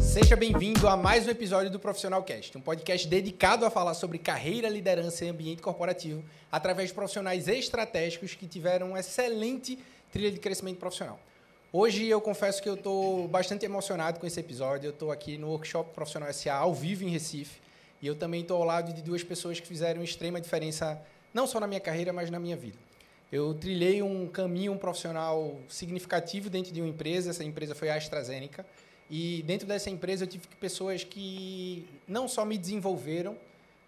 Seja bem-vindo a mais um episódio do Profissional Cast, um podcast dedicado a falar sobre carreira, liderança e ambiente corporativo através de profissionais estratégicos que tiveram uma excelente trilha de crescimento profissional. Hoje eu confesso que eu estou bastante emocionado com esse episódio. Eu estou aqui no Workshop Profissional SA ao vivo em Recife e eu também estou ao lado de duas pessoas que fizeram extrema diferença não só na minha carreira, mas na minha vida. Eu trilhei um caminho profissional significativo dentro de uma empresa. Essa empresa foi a AstraZeneca. E dentro dessa empresa eu tive pessoas que não só me desenvolveram,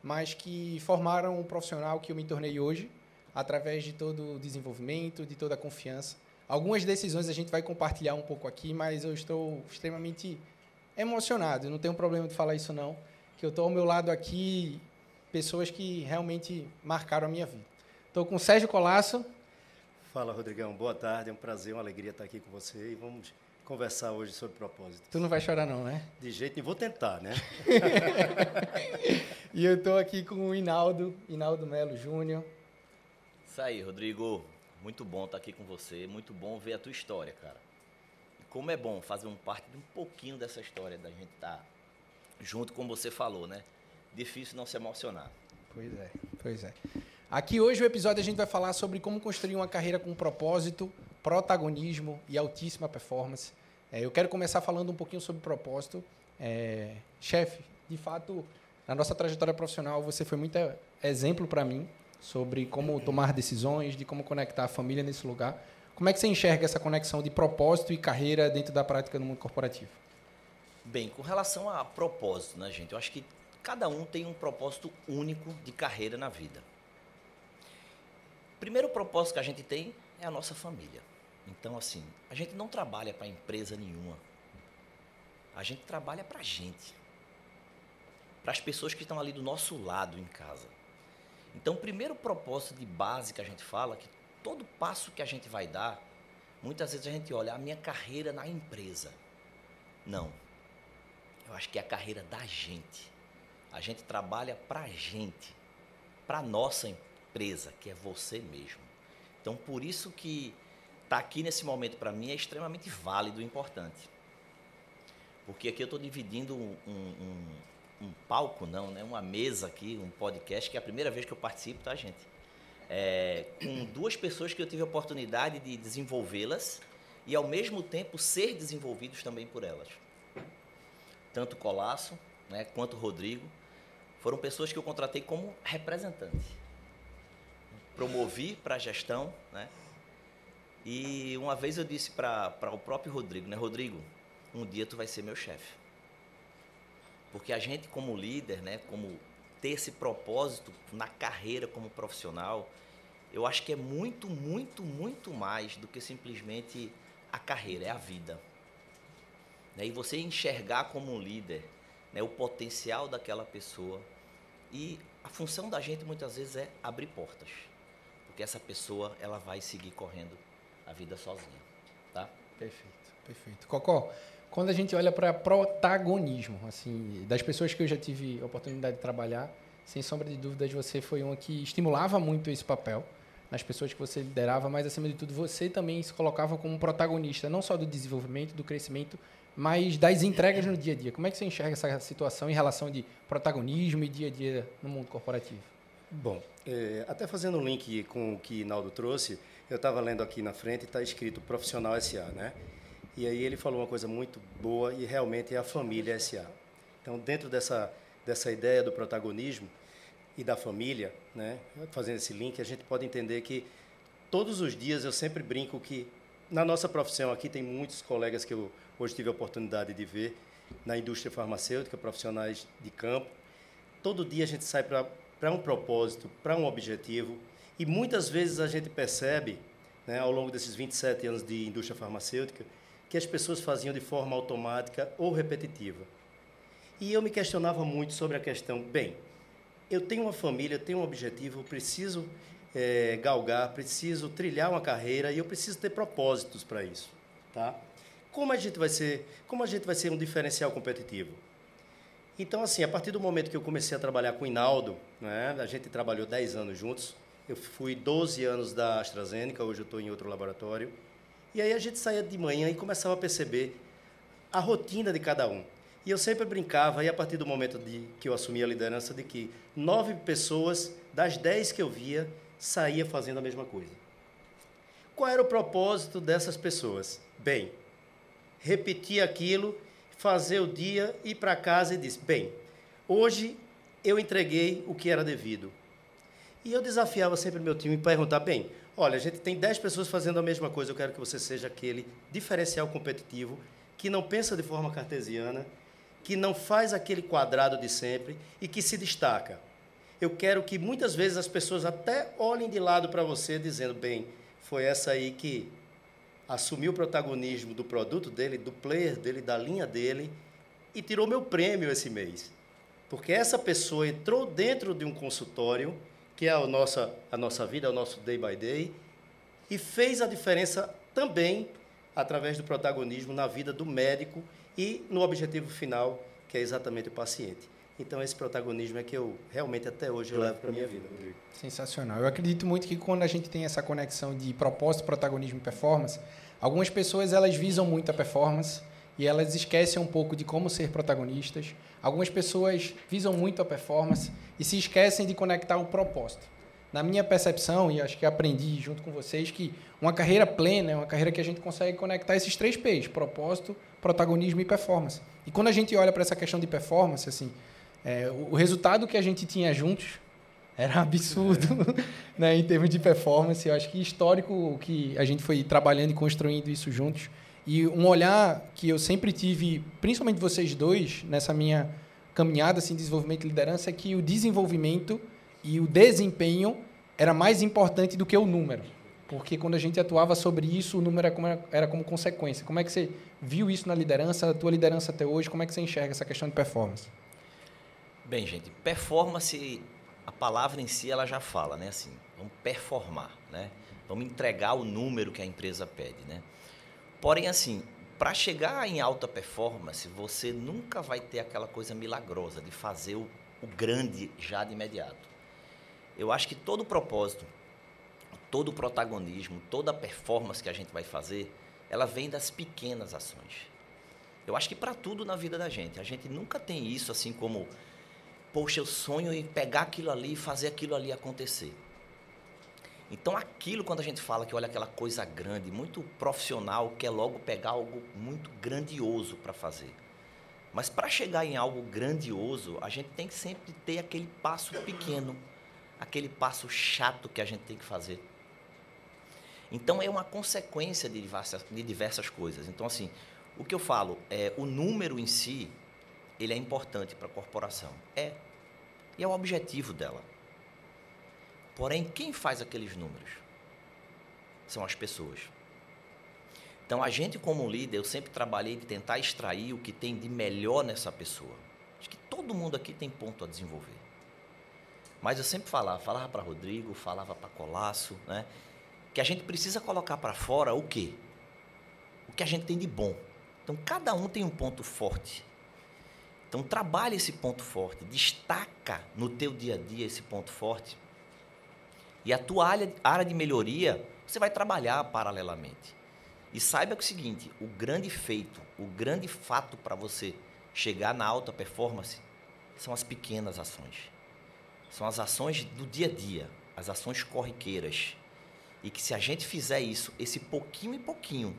mas que formaram o profissional que eu me tornei hoje, através de todo o desenvolvimento, de toda a confiança. Algumas decisões a gente vai compartilhar um pouco aqui, mas eu estou extremamente emocionado. Não tenho problema de falar isso não, que eu estou ao meu lado aqui pessoas que realmente marcaram a minha vida. Estou com o Sérgio Colasso. Fala, Rodrigão. Boa tarde. É um prazer, uma alegria estar aqui com você e vamos conversar hoje sobre propósito. Tu não vai chorar não, né? De jeito nenhum. Vou tentar, né? e eu estou aqui com o Inaldo, Inaldo Melo Júnior. Isso aí, Rodrigo. Muito bom estar aqui com você. Muito bom ver a tua história, cara. E como é bom fazer um parte de um pouquinho dessa história da gente estar junto, como você falou, né? Difícil não se emocionar. Pois é, pois é. Aqui hoje o episódio a gente vai falar sobre como construir uma carreira com propósito, protagonismo e altíssima performance. É, eu quero começar falando um pouquinho sobre propósito. É, chefe, de fato, na nossa trajetória profissional você foi muito exemplo para mim sobre como tomar decisões, de como conectar a família nesse lugar. Como é que você enxerga essa conexão de propósito e carreira dentro da prática no mundo corporativo? Bem, com relação a propósito, né, gente? Eu acho que cada um tem um propósito único de carreira na vida. Primeiro propósito que a gente tem é a nossa família. Então, assim, a gente não trabalha para empresa nenhuma. A gente trabalha para a gente. Para as pessoas que estão ali do nosso lado em casa. Então, o primeiro propósito de base que a gente fala, que todo passo que a gente vai dar, muitas vezes a gente olha a minha carreira na empresa. Não. Eu acho que é a carreira da gente. A gente trabalha para a gente, para nossa empresa empresa, que é você mesmo. Então, por isso que estar tá aqui nesse momento para mim é extremamente válido e importante. Porque aqui eu estou dividindo um, um, um, palco, não, né? uma mesa aqui, um podcast, que é a primeira vez que eu participo, tá, gente? É, com duas pessoas que eu tive a oportunidade de desenvolvê-las e, ao mesmo tempo, ser desenvolvidos também por elas. Tanto Colasso né, quanto Rodrigo foram pessoas que eu contratei como representante promovi para a gestão, né? E uma vez eu disse para o próprio Rodrigo, né, Rodrigo, um dia tu vai ser meu chefe. Porque a gente como líder, né, como ter esse propósito na carreira como profissional, eu acho que é muito, muito, muito mais do que simplesmente a carreira, é a vida. Né? E você enxergar como um líder né, o potencial daquela pessoa. E a função da gente muitas vezes é abrir portas porque essa pessoa ela vai seguir correndo a vida sozinha, tá? Perfeito, perfeito. Cocó, quando a gente olha para protagonismo, assim, das pessoas que eu já tive oportunidade de trabalhar, sem sombra de dúvidas, você foi uma que estimulava muito esse papel nas pessoas que você liderava, mas acima de tudo você também se colocava como protagonista, não só do desenvolvimento, do crescimento, mas das entregas no dia a dia. Como é que você enxerga essa situação em relação de protagonismo e dia a dia no mundo corporativo? Bom, é, até fazendo um link com o que Naldo trouxe, eu estava lendo aqui na frente e está escrito Profissional SA, né? E aí ele falou uma coisa muito boa e realmente é a família SA. Então, dentro dessa, dessa ideia do protagonismo e da família, né? Fazendo esse link, a gente pode entender que todos os dias eu sempre brinco que na nossa profissão aqui tem muitos colegas que eu hoje tive a oportunidade de ver na indústria farmacêutica, profissionais de campo. Todo dia a gente sai para para um propósito, para um objetivo. E muitas vezes a gente percebe, né, ao longo desses 27 anos de indústria farmacêutica, que as pessoas faziam de forma automática ou repetitiva. E eu me questionava muito sobre a questão: bem, eu tenho uma família, tenho um objetivo, eu preciso é, galgar, preciso trilhar uma carreira e eu preciso ter propósitos para isso, tá? Como a gente vai ser, como a gente vai ser um diferencial competitivo? Então, assim, a partir do momento que eu comecei a trabalhar com o Inaldo, né, a gente trabalhou 10 anos juntos, Eu fui 12 anos da AstraZeneca, hoje eu estou em outro laboratório. E aí a gente saía de manhã e começava a perceber a rotina de cada um. E eu sempre brincava, e a partir do momento de, que eu assumi a liderança, de que nove pessoas das dez que eu via saía fazendo a mesma coisa. Qual era o propósito dessas pessoas? Bem, repetir aquilo, fazer o dia, ir para casa e dizer: bem, hoje eu entreguei o que era devido. E eu desafiava sempre meu time para perguntar: bem, olha, a gente tem 10 pessoas fazendo a mesma coisa, eu quero que você seja aquele diferencial competitivo que não pensa de forma cartesiana, que não faz aquele quadrado de sempre e que se destaca. Eu quero que muitas vezes as pessoas até olhem de lado para você dizendo: bem, foi essa aí que assumiu o protagonismo do produto dele, do player dele, da linha dele e tirou meu prêmio esse mês. Porque essa pessoa entrou dentro de um consultório, que é a nossa, a nossa vida, é o nosso day by day, e fez a diferença também através do protagonismo na vida do médico e no objetivo final, que é exatamente o paciente. Então, esse protagonismo é que eu realmente até hoje eu levo para minha vida. Sensacional. Eu acredito muito que quando a gente tem essa conexão de propósito, protagonismo e performance, algumas pessoas elas visam muito a performance e elas esquecem um pouco de como ser protagonistas. Algumas pessoas visam muito a performance e se esquecem de conectar o propósito. Na minha percepção, e acho que aprendi junto com vocês, que uma carreira plena é uma carreira que a gente consegue conectar esses três P's: propósito, protagonismo e performance. E quando a gente olha para essa questão de performance, assim, é, o, resultado que a gente tinha juntos era absurdo né, em termos de performance. Eu acho que histórico que a gente foi trabalhando e construindo isso juntos. E um olhar que eu sempre tive, principalmente vocês dois, nessa minha caminhada assim, de desenvolvimento e liderança, é que o desenvolvimento e o desempenho era mais importante do que o número. Porque quando a gente atuava sobre isso, o número era como, era como consequência. Como é que você viu isso na liderança, a tua liderança até hoje? Como é que você enxerga essa questão de performance? Bem, gente, performance, a palavra em si ela já fala, né? Assim, vamos performar, né? Vamos entregar o número que a empresa pede, né? Porém, assim, para chegar em alta performance, você nunca vai ter aquela coisa milagrosa de fazer o, o grande já de imediato. Eu acho que todo o propósito, todo o protagonismo, toda a performance que a gente vai fazer, ela vem das pequenas ações. Eu acho que para tudo na vida da gente, a gente nunca tem isso assim como poxa, eu sonho em pegar aquilo ali e fazer aquilo ali acontecer. Então, aquilo, quando a gente fala que olha aquela coisa grande, muito profissional, quer logo pegar algo muito grandioso para fazer. Mas para chegar em algo grandioso, a gente tem que sempre ter aquele passo pequeno, aquele passo chato que a gente tem que fazer. Então, é uma consequência de diversas, de diversas coisas. Então, assim, o que eu falo é o número em si, ele é importante para a corporação. É. E é o objetivo dela. Porém, quem faz aqueles números? São as pessoas. Então, a gente, como líder, eu sempre trabalhei de tentar extrair o que tem de melhor nessa pessoa. Acho que todo mundo aqui tem ponto a desenvolver. Mas eu sempre falava, falava para Rodrigo, falava para Colasso, né? Que a gente precisa colocar para fora o quê? O que a gente tem de bom. Então, cada um tem um ponto forte. Então trabalhe esse ponto forte, destaca no teu dia a dia esse ponto forte. E a tua área de melhoria, você vai trabalhar paralelamente. E saiba que é o seguinte, o grande feito, o grande fato para você chegar na alta performance são as pequenas ações. São as ações do dia a dia, as ações corriqueiras. E que se a gente fizer isso, esse pouquinho e pouquinho,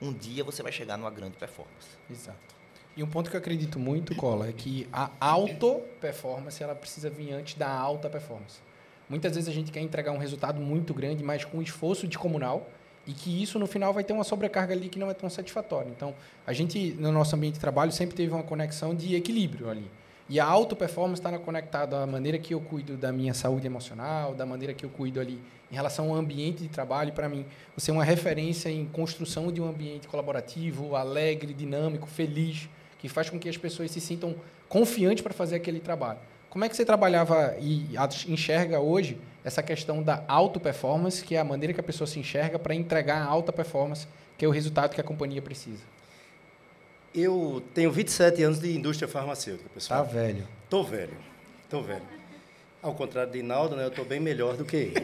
um dia você vai chegar numa grande performance. Exato. E um ponto que eu acredito muito, Cola, é que a auto performance ela precisa vir antes da alta performance. Muitas vezes a gente quer entregar um resultado muito grande, mas com esforço de comunal, e que isso no final vai ter uma sobrecarga ali que não é tão satisfatória. Então, a gente no nosso ambiente de trabalho sempre teve uma conexão de equilíbrio ali. E a auto performance está conectada à maneira que eu cuido da minha saúde emocional, da maneira que eu cuido ali em relação ao ambiente de trabalho. Para mim, você é uma referência em construção de um ambiente colaborativo, alegre, dinâmico, feliz que faz com que as pessoas se sintam confiantes para fazer aquele trabalho. Como é que você trabalhava e enxerga hoje essa questão da auto performance, que é a maneira que a pessoa se enxerga para entregar a alta performance, que é o resultado que a companhia precisa? Eu tenho 27 anos de indústria farmacêutica, pessoal. Tá velho. Tô velho. Tô velho. Ao contrário de Inaldo, né, eu estou bem melhor do que ele.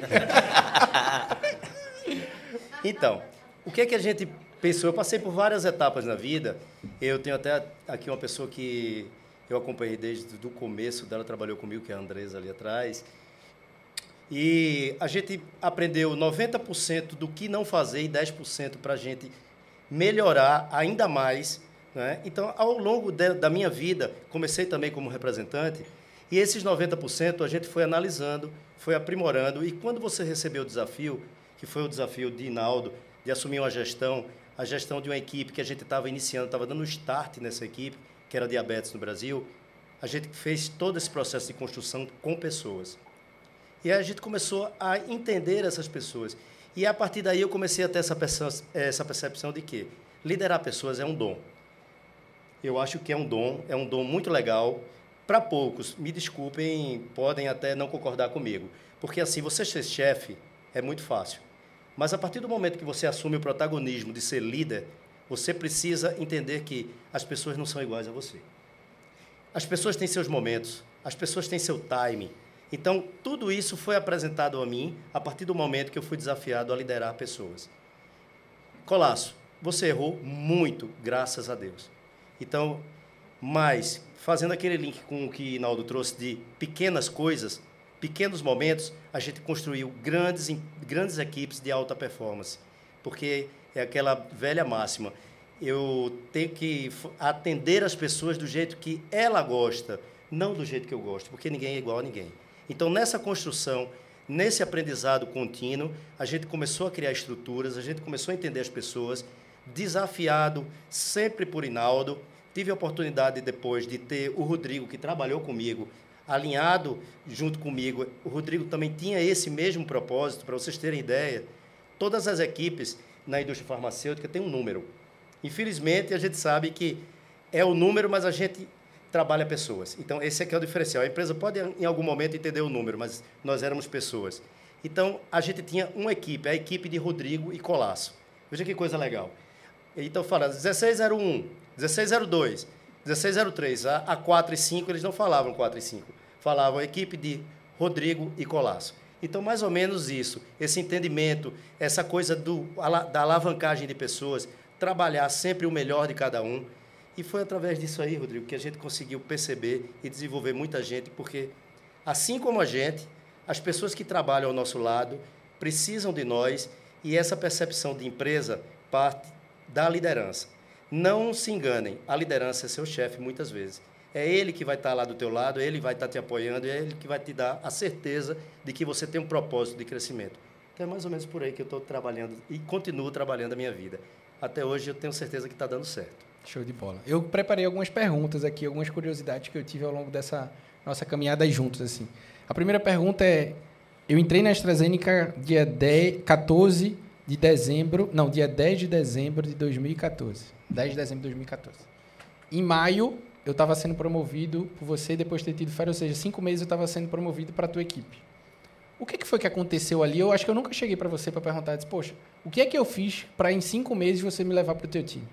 então, o que é que a gente pensou? Eu passei por várias etapas na vida. Eu tenho até aqui uma pessoa que eu acompanhei desde o começo dela, trabalhou comigo, que é a Andresa ali atrás. E a gente aprendeu 90% do que não fazer e 10% para a gente melhorar ainda mais. Né? Então, ao longo de, da minha vida, comecei também como representante, e esses 90% a gente foi analisando, foi aprimorando, e quando você recebeu o desafio, que foi o desafio de Inaldo, de assumir uma gestão, a gestão de uma equipe que a gente estava iniciando, estava dando start nessa equipe, que era diabetes no Brasil, a gente fez todo esse processo de construção com pessoas. E a gente começou a entender essas pessoas. E a partir daí eu comecei a ter essa percepção, essa percepção de que liderar pessoas é um dom. Eu acho que é um dom, é um dom muito legal. Para poucos, me desculpem, podem até não concordar comigo. Porque assim, você ser chefe é muito fácil. Mas a partir do momento que você assume o protagonismo de ser líder, você precisa entender que as pessoas não são iguais a você. As pessoas têm seus momentos, as pessoas têm seu time. Então, tudo isso foi apresentado a mim a partir do momento que eu fui desafiado a liderar pessoas. Colasso, você errou muito, graças a Deus. Então, mas, fazendo aquele link com o que Naldo trouxe de pequenas coisas, pequenos momentos, a gente construiu grandes, grandes equipes de alta performance. Porque é aquela velha máxima. Eu tenho que atender as pessoas do jeito que ela gosta, não do jeito que eu gosto, porque ninguém é igual a ninguém. Então, nessa construção, nesse aprendizado contínuo, a gente começou a criar estruturas, a gente começou a entender as pessoas, desafiado sempre por Inaldo. Tive a oportunidade depois de ter o Rodrigo, que trabalhou comigo, alinhado junto comigo. O Rodrigo também tinha esse mesmo propósito, para vocês terem ideia. Todas as equipes na indústria farmacêutica têm um número. Infelizmente, a gente sabe que é o número, mas a gente trabalha pessoas. Então, esse aqui é o diferencial. A empresa pode, em algum momento, entender o número, mas nós éramos pessoas. Então, a gente tinha uma equipe, a equipe de Rodrigo e Colasso. Veja que coisa legal. Então, fala 1601, 1602, 1603. A, a 4 e 5, eles não falavam 4 e 5. Falavam equipe de Rodrigo e Colasso. Então, mais ou menos isso, esse entendimento, essa coisa do, da alavancagem de pessoas, trabalhar sempre o melhor de cada um. E foi através disso aí, Rodrigo, que a gente conseguiu perceber e desenvolver muita gente, porque, assim como a gente, as pessoas que trabalham ao nosso lado precisam de nós e essa percepção de empresa parte da liderança. Não se enganem, a liderança é seu chefe muitas vezes. É ele que vai estar lá do teu lado, ele vai estar te apoiando, é ele que vai te dar a certeza de que você tem um propósito de crescimento. Então é mais ou menos por aí que eu estou trabalhando e continuo trabalhando a minha vida. Até hoje eu tenho certeza que está dando certo. Show de bola. Eu preparei algumas perguntas aqui, algumas curiosidades que eu tive ao longo dessa nossa caminhada juntos. assim. A primeira pergunta é: eu entrei na AstraZeneca dia 10, 14 de dezembro, não, dia 10 de dezembro de 2014. 10 de dezembro de 2014. Em maio, eu estava sendo promovido por você depois de ter tido férias, ou seja, cinco meses eu estava sendo promovido para a tua equipe. O que, que foi que aconteceu ali? Eu acho que eu nunca cheguei para você para perguntar, disse, poxa, o que é que eu fiz para em cinco meses você me levar para o teu time?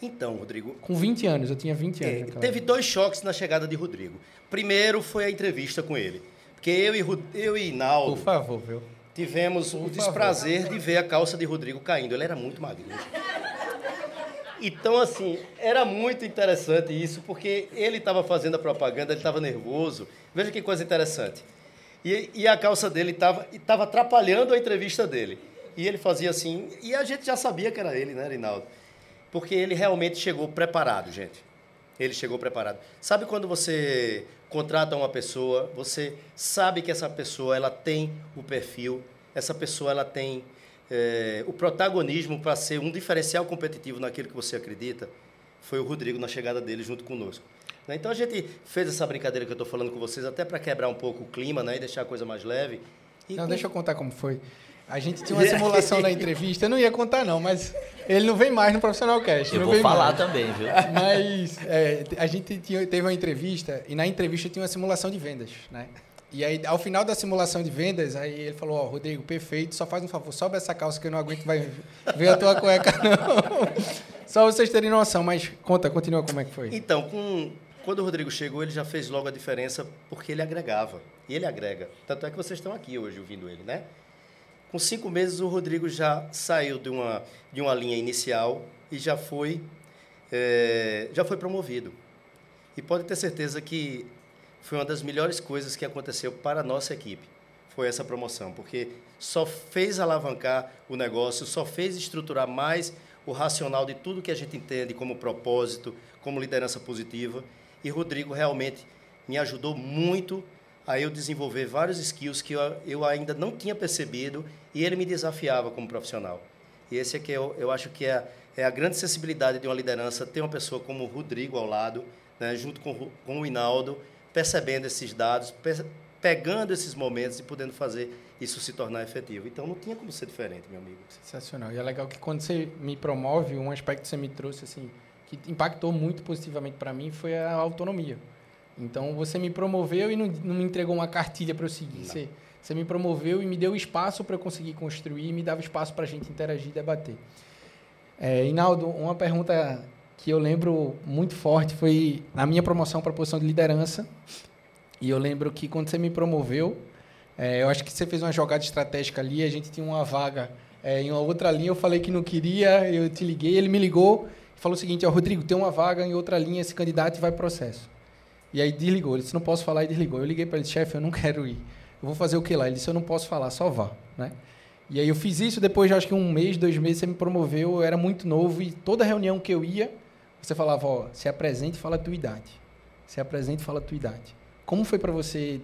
Então, Rodrigo. Com 20 anos, eu tinha 20 anos. É, teve dois choques na chegada de Rodrigo. Primeiro foi a entrevista com ele. Porque eu e, eu e Naldo. Por favor, viu? Tivemos o desprazer de ver a calça de Rodrigo caindo. Ele era muito magrinho. Então, assim, era muito interessante isso, porque ele estava fazendo a propaganda, ele estava nervoso. Veja que coisa interessante. E, e a calça dele estava atrapalhando a entrevista dele. E ele fazia assim, e a gente já sabia que era ele, né, Rinaldo? Porque ele realmente chegou preparado, gente. Ele chegou preparado. Sabe quando você contrata uma pessoa, você sabe que essa pessoa ela tem o perfil, essa pessoa ela tem é, o protagonismo para ser um diferencial competitivo naquilo que você acredita? Foi o Rodrigo na chegada dele junto conosco. Né? Então a gente fez essa brincadeira que eu estou falando com vocês até para quebrar um pouco o clima né? e deixar a coisa mais leve. E não, com... deixa eu contar como foi. A gente tinha uma simulação na entrevista, eu não ia contar não, mas ele não vem mais no Profissional Cast. Eu vou falar mais. também, viu? Mas é, a gente tinha, teve uma entrevista e na entrevista tinha uma simulação de vendas, né? E aí, ao final da simulação de vendas, aí ele falou, ó, oh, Rodrigo, perfeito, só faz um favor, sobe essa calça que eu não aguento vai ver a tua cueca, não. só vocês terem noção, mas conta, continua como é que foi. Então, com, quando o Rodrigo chegou, ele já fez logo a diferença porque ele agregava. E ele agrega. Tanto é que vocês estão aqui hoje ouvindo ele, né? Com cinco meses, o Rodrigo já saiu de uma, de uma linha inicial e já foi, é, já foi promovido. E pode ter certeza que foi uma das melhores coisas que aconteceu para a nossa equipe. Foi essa promoção, porque só fez alavancar o negócio, só fez estruturar mais o racional de tudo que a gente entende como propósito, como liderança positiva. E Rodrigo realmente me ajudou muito a eu desenvolver vários skills que eu, eu ainda não tinha percebido e ele me desafiava como profissional. E esse aqui eu, eu acho que é, é a grande sensibilidade de uma liderança, ter uma pessoa como o Rodrigo ao lado, né, junto com, com o Hinaldo, percebendo esses dados, pe pegando esses momentos e podendo fazer isso se tornar efetivo. Então não tinha como ser diferente, meu amigo. Sensacional. E é legal que quando você me promove, um aspecto que você me trouxe assim, que impactou muito positivamente para mim foi a autonomia. Então você me promoveu e não, não me entregou uma cartilha para eu seguir. Você, você, me promoveu e me deu espaço para eu conseguir construir, e me dava espaço para a gente interagir e debater. É, Inaldo, uma pergunta que eu lembro muito forte foi na minha promoção para a posição de liderança. E eu lembro que quando você me promoveu, é, eu acho que você fez uma jogada estratégica ali, a gente tinha uma vaga é, em uma outra linha, eu falei que não queria, eu te liguei, ele me ligou e falou o seguinte, ó, Rodrigo, tem uma vaga em outra linha, esse candidato vai processo. E aí desligou. Ele disse, não posso falar, e desligou. Eu liguei para ele, chefe, eu não quero ir. Eu vou fazer o que lá? Ele disse, eu não posso falar, só vá. Né? E aí eu fiz isso, depois de acho que um mês, dois meses, você me promoveu, eu era muito novo, e toda reunião que eu ia, você falava, ó, se apresente e fala a tua idade. Se apresente e fala a tua idade. Como foi para você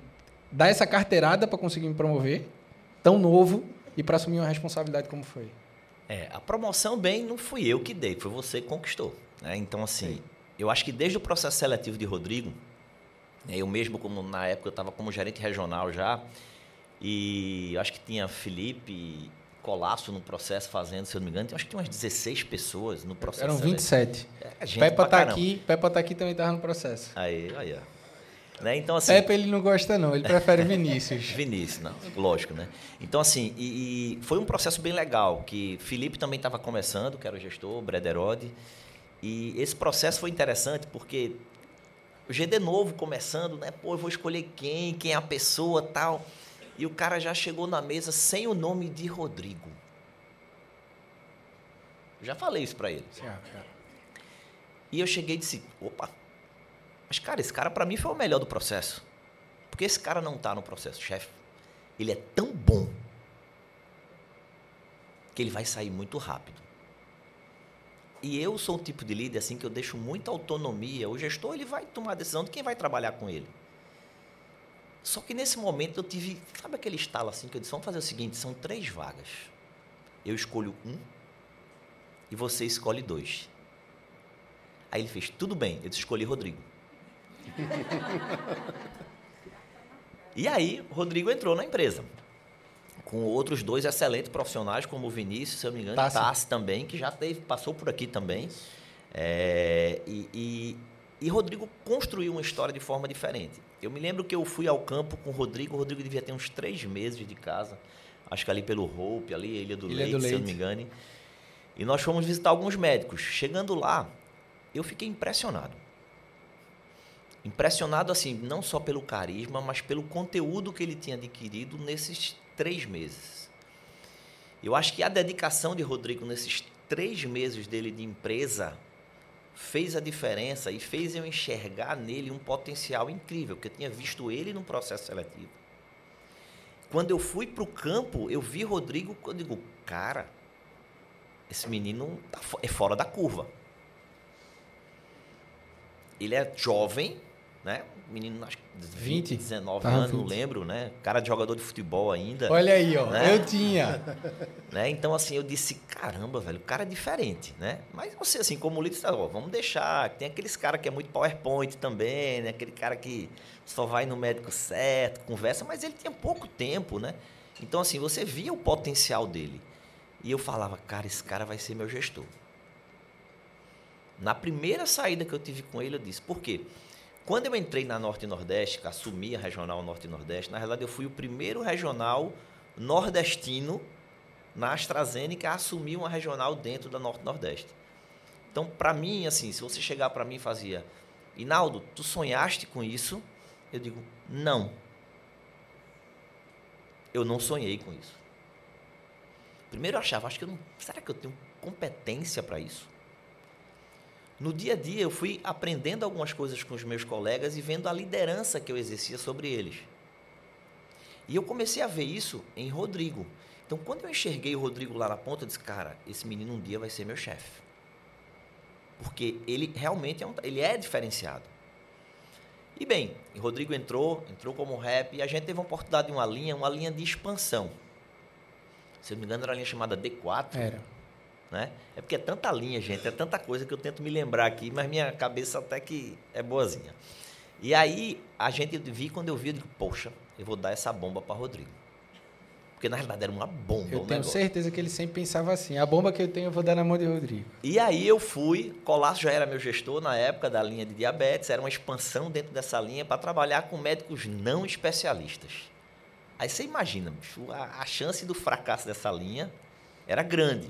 dar essa carteirada para conseguir me promover, tão novo, e para assumir uma responsabilidade como foi? É, a promoção, bem, não fui eu que dei, foi você que conquistou. Né? Então, assim, Sim. eu acho que desde o processo seletivo de Rodrigo, eu mesmo, como na época, eu estava como gerente regional já, e acho que tinha Felipe Colasso no processo fazendo, se eu não me engano, acho que tinha umas 16 pessoas no processo. Eram 27. É, Peppa tá aqui, Peppa tá aqui também estava no processo. Aí, aí, ó. Né? Então, assim, Pepe ele não gosta não, ele prefere Vinícius. Vinícius, não, lógico, né? Então, assim, e, e foi um processo bem legal, que Felipe também estava começando, que era o gestor, Brederode, e esse processo foi interessante porque o GD novo começando, né? Pô, eu vou escolher quem, quem é a pessoa tal. E o cara já chegou na mesa sem o nome de Rodrigo. Já falei isso para ele. E eu cheguei e disse: opa, mas cara, esse cara para mim foi o melhor do processo. Porque esse cara não tá no processo, chefe. Ele é tão bom que ele vai sair muito rápido. E eu sou um tipo de líder assim que eu deixo muita autonomia. O gestor ele vai tomar a decisão de quem vai trabalhar com ele. Só que nesse momento eu tive, sabe aquele estalo assim que eu disse, vamos fazer o seguinte, são três vagas. Eu escolho um e você escolhe dois. Aí ele fez, tudo bem, eu escolhi Rodrigo. e aí, Rodrigo entrou na empresa com outros dois excelentes profissionais, como o Vinícius, se eu não me engano, Tassi, Tassi também, que já teve, passou por aqui também. É, e, e, e, Rodrigo construiu uma história de forma diferente. Eu me lembro que eu fui ao campo com o Rodrigo, o Rodrigo devia ter uns três meses de casa, acho que ali pelo Hope, ali, Ilha do, Ilha Leite, do Leite, se eu não me engano. E nós fomos visitar alguns médicos. Chegando lá, eu fiquei impressionado. Impressionado, assim, não só pelo carisma, mas pelo conteúdo que ele tinha adquirido nesses três meses. Eu acho que a dedicação de Rodrigo nesses três meses dele de empresa fez a diferença e fez eu enxergar nele um potencial incrível, que eu tinha visto ele no processo seletivo. Quando eu fui para o campo, eu vi Rodrigo, eu digo, cara, esse menino tá é fora da curva. Ele é jovem, né? menino, acho que 20, 20 19 tá, anos, 20. não lembro, né? Cara de jogador de futebol ainda. Olha aí, ó. Né? Eu tinha. né? Então, assim, eu disse, caramba, velho, o cara é diferente, né? Mas você, assim, como líder, tá, ó, vamos deixar. Tem aqueles cara que é muito PowerPoint também, né? Aquele cara que só vai no médico certo, conversa, mas ele tinha pouco tempo, né? Então, assim, você via o potencial dele. E eu falava, cara, esse cara vai ser meu gestor. Na primeira saída que eu tive com ele, eu disse, por quê? Quando eu entrei na Norte e Nordeste, que assumi a regional Norte e Nordeste, na realidade eu fui o primeiro regional nordestino na AstraZeneca a assumir uma regional dentro da Norte e Nordeste. Então, para mim, assim, se você chegar para mim e fazia, Inaldo, tu sonhaste com isso? Eu digo, não. eu não sonhei com isso. Primeiro eu achava, acho que eu não, será que eu tenho competência para isso? No dia a dia eu fui aprendendo algumas coisas com os meus colegas e vendo a liderança que eu exercia sobre eles. E eu comecei a ver isso em Rodrigo. Então, quando eu enxerguei o Rodrigo lá na ponta, eu disse, cara, esse menino um dia vai ser meu chefe. Porque ele realmente é, um, ele é diferenciado. E bem, o Rodrigo entrou, entrou como rap, e a gente teve a oportunidade de uma linha, uma linha de expansão. Se eu não me engano, era a linha chamada D4. Era. Né? É porque é tanta linha, gente, é tanta coisa que eu tento me lembrar aqui, mas minha cabeça até que é boazinha. E aí, a gente vi, quando eu vi, eu digo, poxa, eu vou dar essa bomba para Rodrigo. Porque na realidade era uma bomba. Eu um tenho negócio. certeza que ele sempre pensava assim: a bomba que eu tenho eu vou dar na mão de Rodrigo. E aí eu fui, Colasso já era meu gestor na época da linha de diabetes, era uma expansão dentro dessa linha para trabalhar com médicos não especialistas. Aí você imagina, bicho, a, a chance do fracasso dessa linha era grande.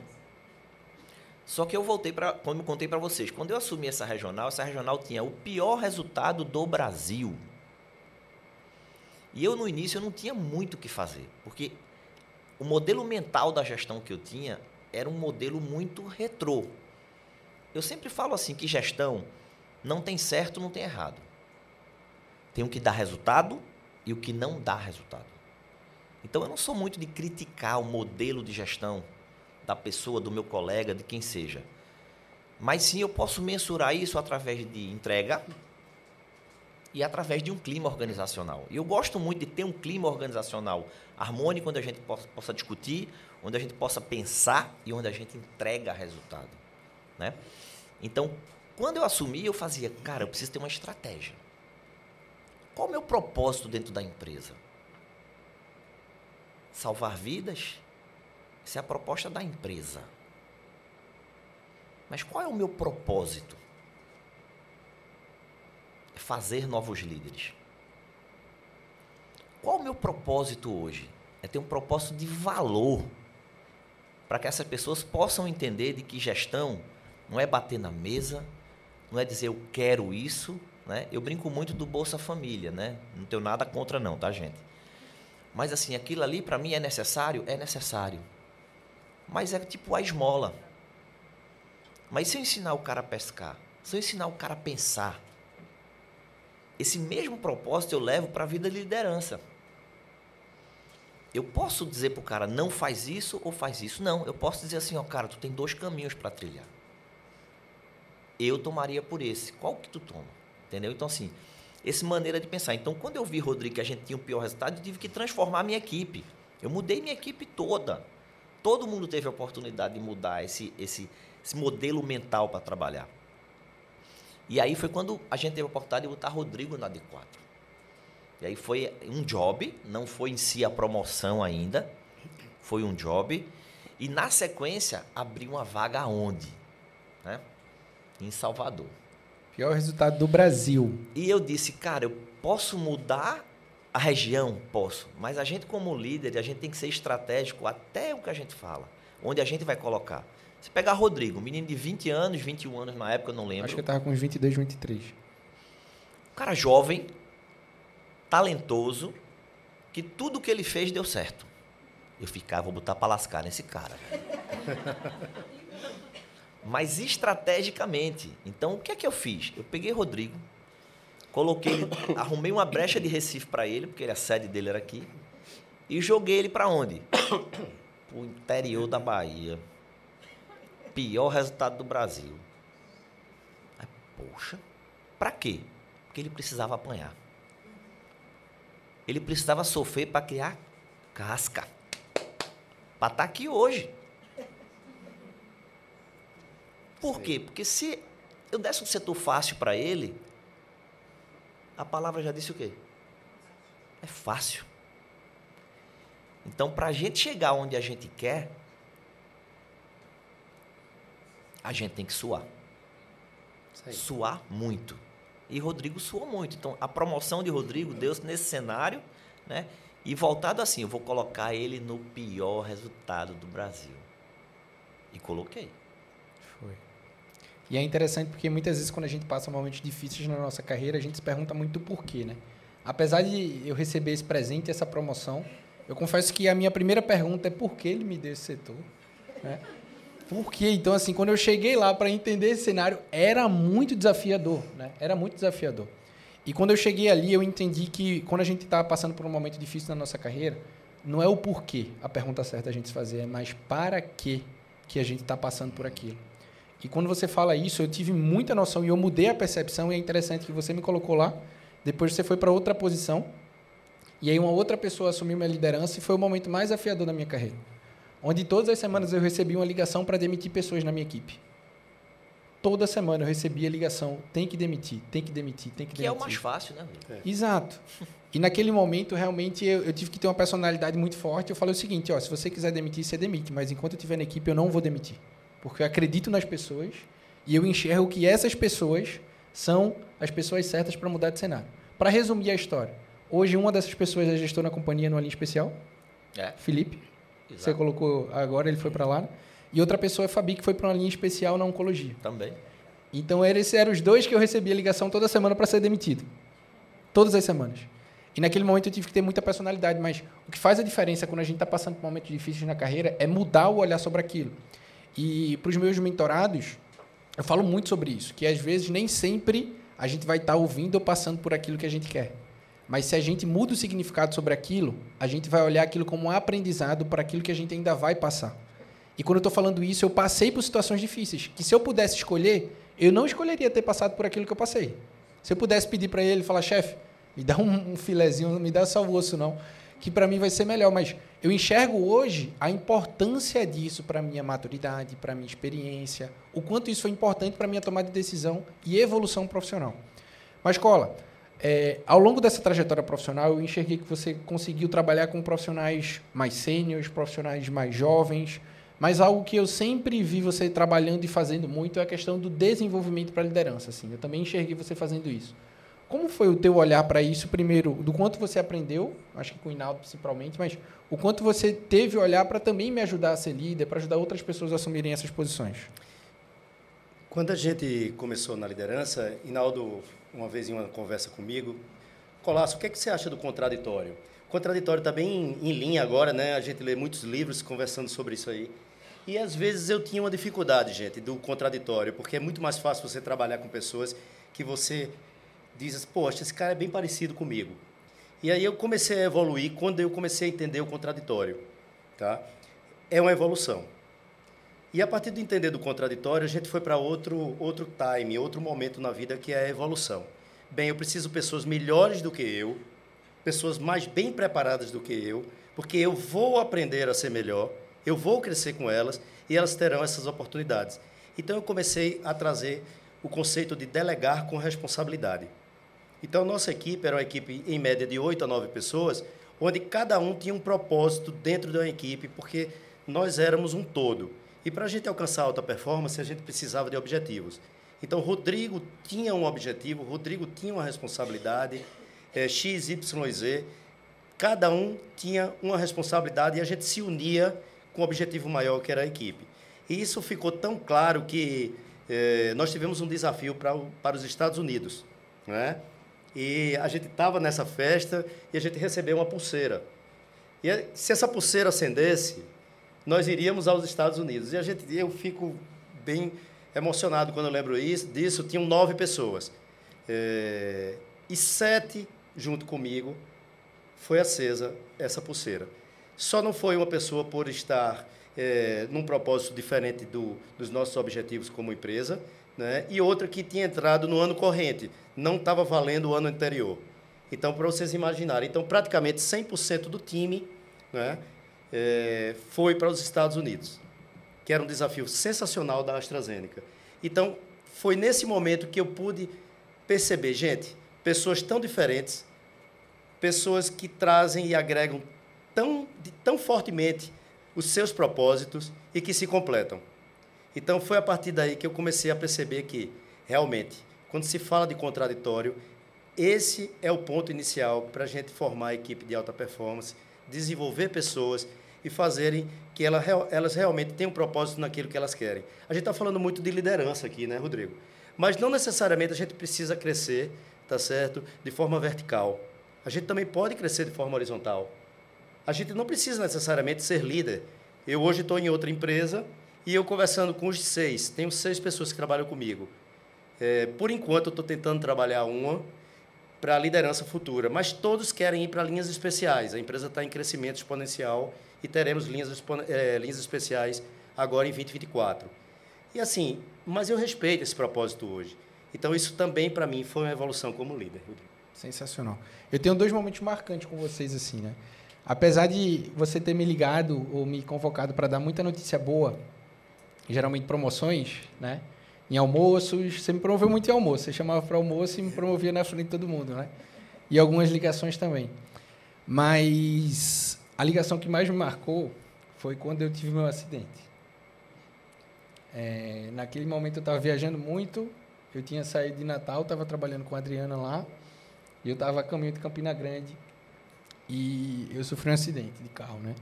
Só que eu voltei para, como eu contei para vocês, quando eu assumi essa regional, essa regional tinha o pior resultado do Brasil. E eu no início eu não tinha muito o que fazer, porque o modelo mental da gestão que eu tinha era um modelo muito retrô. Eu sempre falo assim que gestão não tem certo, não tem errado. Tem o que dá resultado e o que não dá resultado. Então eu não sou muito de criticar o modelo de gestão da pessoa, do meu colega, de quem seja. Mas sim eu posso mensurar isso através de entrega e através de um clima organizacional. E eu gosto muito de ter um clima organizacional harmônico, onde a gente possa, discutir, onde a gente possa pensar e onde a gente entrega resultado. Né? Então, quando eu assumi, eu fazia, cara, eu preciso ter uma estratégia. Qual o meu propósito dentro da empresa? Salvar vidas? Essa é a proposta da empresa. Mas qual é o meu propósito? É fazer novos líderes. Qual o meu propósito hoje? É ter um propósito de valor para que essas pessoas possam entender de que gestão não é bater na mesa, não é dizer eu quero isso, né? Eu brinco muito do Bolsa Família, né? Não tenho nada contra não, tá, gente? Mas assim, aquilo ali para mim é necessário? É necessário. Mas é tipo a esmola. Mas se eu ensinar o cara a pescar, se eu ensinar o cara a pensar, esse mesmo propósito eu levo para a vida de liderança. Eu posso dizer para o cara, não faz isso ou faz isso. Não, eu posso dizer assim, ó, cara, tu tem dois caminhos para trilhar. Eu tomaria por esse. Qual que tu toma? Entendeu? Então, assim, essa maneira de pensar. Então, quando eu vi, Rodrigo, que a gente tinha o pior resultado, eu tive que transformar a minha equipe. Eu mudei minha equipe toda. Todo mundo teve a oportunidade de mudar esse, esse, esse modelo mental para trabalhar. E aí foi quando a gente teve a oportunidade de botar Rodrigo na D4. E aí foi um job, não foi em si a promoção ainda, foi um job. E na sequência abriu uma vaga onde? Né? Em Salvador. Pior resultado do Brasil. E eu disse, cara, eu posso mudar a região? Posso. Mas a gente, como líder, a gente tem que ser estratégico até o que a gente fala. Onde a gente vai colocar. Se pegar Rodrigo, um menino de 20 anos, 21 anos na época, eu não lembro. Acho que eu tava com uns 22, 23. Um cara jovem, talentoso, que tudo que ele fez deu certo. Eu ficava, vou botar para lascar nesse cara. Mas estrategicamente. Então, o que é que eu fiz? Eu peguei Rodrigo, coloquei ele, arrumei uma brecha de Recife para ele, porque a sede dele era aqui, e joguei ele para onde? Para o interior da Bahia. Pior resultado do Brasil. Aí, poxa, para quê? Porque ele precisava apanhar. Ele precisava sofrer para criar casca. Para estar aqui hoje. Por quê? Porque se eu desse um setor fácil para ele, a palavra já disse o quê? É fácil. Então, para a gente chegar onde a gente quer, a gente tem que suar. Suar muito. E Rodrigo suou muito. Então, a promoção de Rodrigo deu-se nesse cenário, né? E voltado assim, eu vou colocar ele no pior resultado do Brasil. E coloquei. E é interessante porque muitas vezes quando a gente passa momentos difíceis na nossa carreira, a gente se pergunta muito o porquê, né? Apesar de eu receber esse presente, essa promoção, Eu confesso que a minha primeira pergunta é por que ele me deu esse setor? Né? Por quê? Então, assim, quando eu cheguei lá para entender esse cenário, era muito desafiador, né? Era muito desafiador. E quando eu cheguei ali, eu entendi que quando a gente está passando por um momento difícil na nossa carreira, não é o porquê a pergunta certa a gente se fazer, é mais para que que a gente está passando por aquilo. E quando você fala isso, eu tive muita noção e eu mudei a percepção. E é interessante que você me colocou lá, depois você foi para outra posição, e aí uma outra pessoa assumiu minha liderança e foi o momento mais afiador da minha carreira onde todas as semanas eu recebia uma ligação para demitir pessoas na minha equipe. Toda semana eu recebia ligação, tem que demitir, tem que demitir, tem que, que demitir. é o mais fácil, né? É. Exato. E naquele momento, realmente, eu, eu, tive que ter uma personalidade muito forte. Eu falei o seguinte, ó, se você quiser demitir, você demite, mas enquanto eu estiver na equipe, eu não vou demitir. Porque eu acredito nas pessoas e eu enxergo que essas pessoas são as pessoas certas para mudar de cenário. Para resumir a história, hoje uma dessas pessoas é gestor na companhia no linha especial, é. Felipe. Exato. Você colocou agora, ele foi para lá. E outra pessoa é Fabi, que foi para uma linha especial na oncologia. Também. Então, eles eram os dois que eu recebia ligação toda semana para ser demitido. Todas as semanas. E naquele momento eu tive que ter muita personalidade, mas o que faz a diferença quando a gente está passando por momentos difíceis na carreira é mudar o olhar sobre aquilo. E para os meus mentorados, eu falo muito sobre isso, que às vezes nem sempre a gente vai estar tá ouvindo ou passando por aquilo que a gente quer. Mas se a gente muda o significado sobre aquilo, a gente vai olhar aquilo como um aprendizado para aquilo que a gente ainda vai passar. E quando eu estou falando isso, eu passei por situações difíceis, que se eu pudesse escolher, eu não escolheria ter passado por aquilo que eu passei. Se eu pudesse pedir para ele, falar, chefe, me dá um, filezinho, não me dá só o osso não, que para mim vai ser melhor. Mas eu enxergo hoje a importância disso para minha maturidade, para minha experiência, o quanto isso foi importante para minha tomada de decisão e evolução profissional. Mas, Cola, é, ao longo dessa trajetória profissional, eu enxerguei que você conseguiu trabalhar com profissionais mais sêniores, profissionais mais jovens, mas algo que eu sempre vi você trabalhando e fazendo muito é a questão do desenvolvimento para a liderança. Assim. Eu também enxerguei você fazendo isso. Como foi o teu olhar para isso, primeiro, do quanto você aprendeu, acho que com o Inaldo principalmente, mas o quanto você teve olhar para também me ajudar a ser líder, para ajudar outras pessoas a assumirem essas posições? Quando a gente começou na liderança, Inaldo uma vez em uma conversa comigo, Colasso, o que, é que você acha do contraditório? O contraditório está bem em, linha agora, né? A gente lê muitos livros conversando sobre isso aí. E às vezes eu tinha uma dificuldade, gente, do contraditório, porque é muito mais fácil você trabalhar com pessoas que você diz, poxa, esse cara é bem parecido comigo. E aí eu comecei a evoluir quando eu comecei a entender o contraditório, tá? É uma evolução. E a partir do entender do contraditório, a gente foi para outro, outro time, outro momento na vida que é a evolução. Bem, eu preciso de pessoas melhores do que eu, pessoas mais bem preparadas do que eu, porque eu vou aprender a ser melhor, eu vou crescer com elas e elas terão essas oportunidades. Então eu comecei a trazer o conceito de delegar com responsabilidade. Então nossa equipe era uma equipe em média de 8 a 9 pessoas, onde cada um tinha um propósito dentro da equipe, porque nós éramos um todo. E para a gente alcançar alta performance, a gente precisava de objetivos. Então, Rodrigo tinha um objetivo, Rodrigo tinha uma responsabilidade, é, X, Y, Z. Cada um tinha uma responsabilidade e a gente se unia com um objetivo maior, que era a equipe. E isso ficou tão claro que é, nós tivemos um desafio para, para os Estados Unidos. Né? E a gente estava nessa festa e a gente recebeu uma pulseira. E se essa pulseira acendesse, nós iríamos aos Estados Unidos. E a gente, eu fico bem emocionado quando eu lembro isso, disso. Tinham nove pessoas. É, e sete, junto comigo, foi acesa essa pulseira. Só não foi uma pessoa por estar é, num propósito diferente do, dos nossos objetivos como empresa, né? e outra que tinha entrado no ano corrente, não estava valendo o ano anterior. Então, para vocês imaginarem, então praticamente 100% do time né, é, foi para os Estados Unidos, que era um desafio sensacional da AstraZeneca. Então, foi nesse momento que eu pude perceber, gente, pessoas tão diferentes, pessoas que trazem e agregam tão, tão fortemente os seus propósitos e que se completam. Então, foi a partir daí que eu comecei a perceber que, realmente, quando se fala de contraditório, esse é o ponto inicial para a gente formar a equipe de alta performance, desenvolver pessoas e fazerem que ela, elas realmente tenham um propósito naquilo que elas querem. A gente está falando muito de liderança aqui, né, Rodrigo? Mas não necessariamente a gente precisa crescer, tá certo, de forma vertical. A gente também pode crescer de forma horizontal. A gente não precisa necessariamente ser líder. Eu hoje estou em outra empresa e eu conversando com os seis, tenho seis pessoas que trabalham comigo. É, por enquanto, eu estou tentando trabalhar uma para a liderança futura, mas todos querem ir para linhas especiais. A empresa está em crescimento exponencial e teremos linhas, é, linhas especiais agora em 2024. E assim, mas eu respeito esse propósito hoje. Então, isso também, para mim, foi uma evolução como líder. Sensacional. Eu tenho dois momentos marcantes com vocês, assim, né? Apesar de você ter me ligado ou me convocado para dar muita notícia boa, geralmente promoções, né? Em almoços, você me promoveu muito em almoço. Você chamava para almoço e me promovia na frente de todo mundo, né? E algumas ligações também. Mas a ligação que mais me marcou foi quando eu tive meu acidente. É, naquele momento eu estava viajando muito, eu tinha saído de Natal, estava trabalhando com a Adriana lá, e eu estava a caminho de Campina Grande, e eu sofri um acidente de carro, né?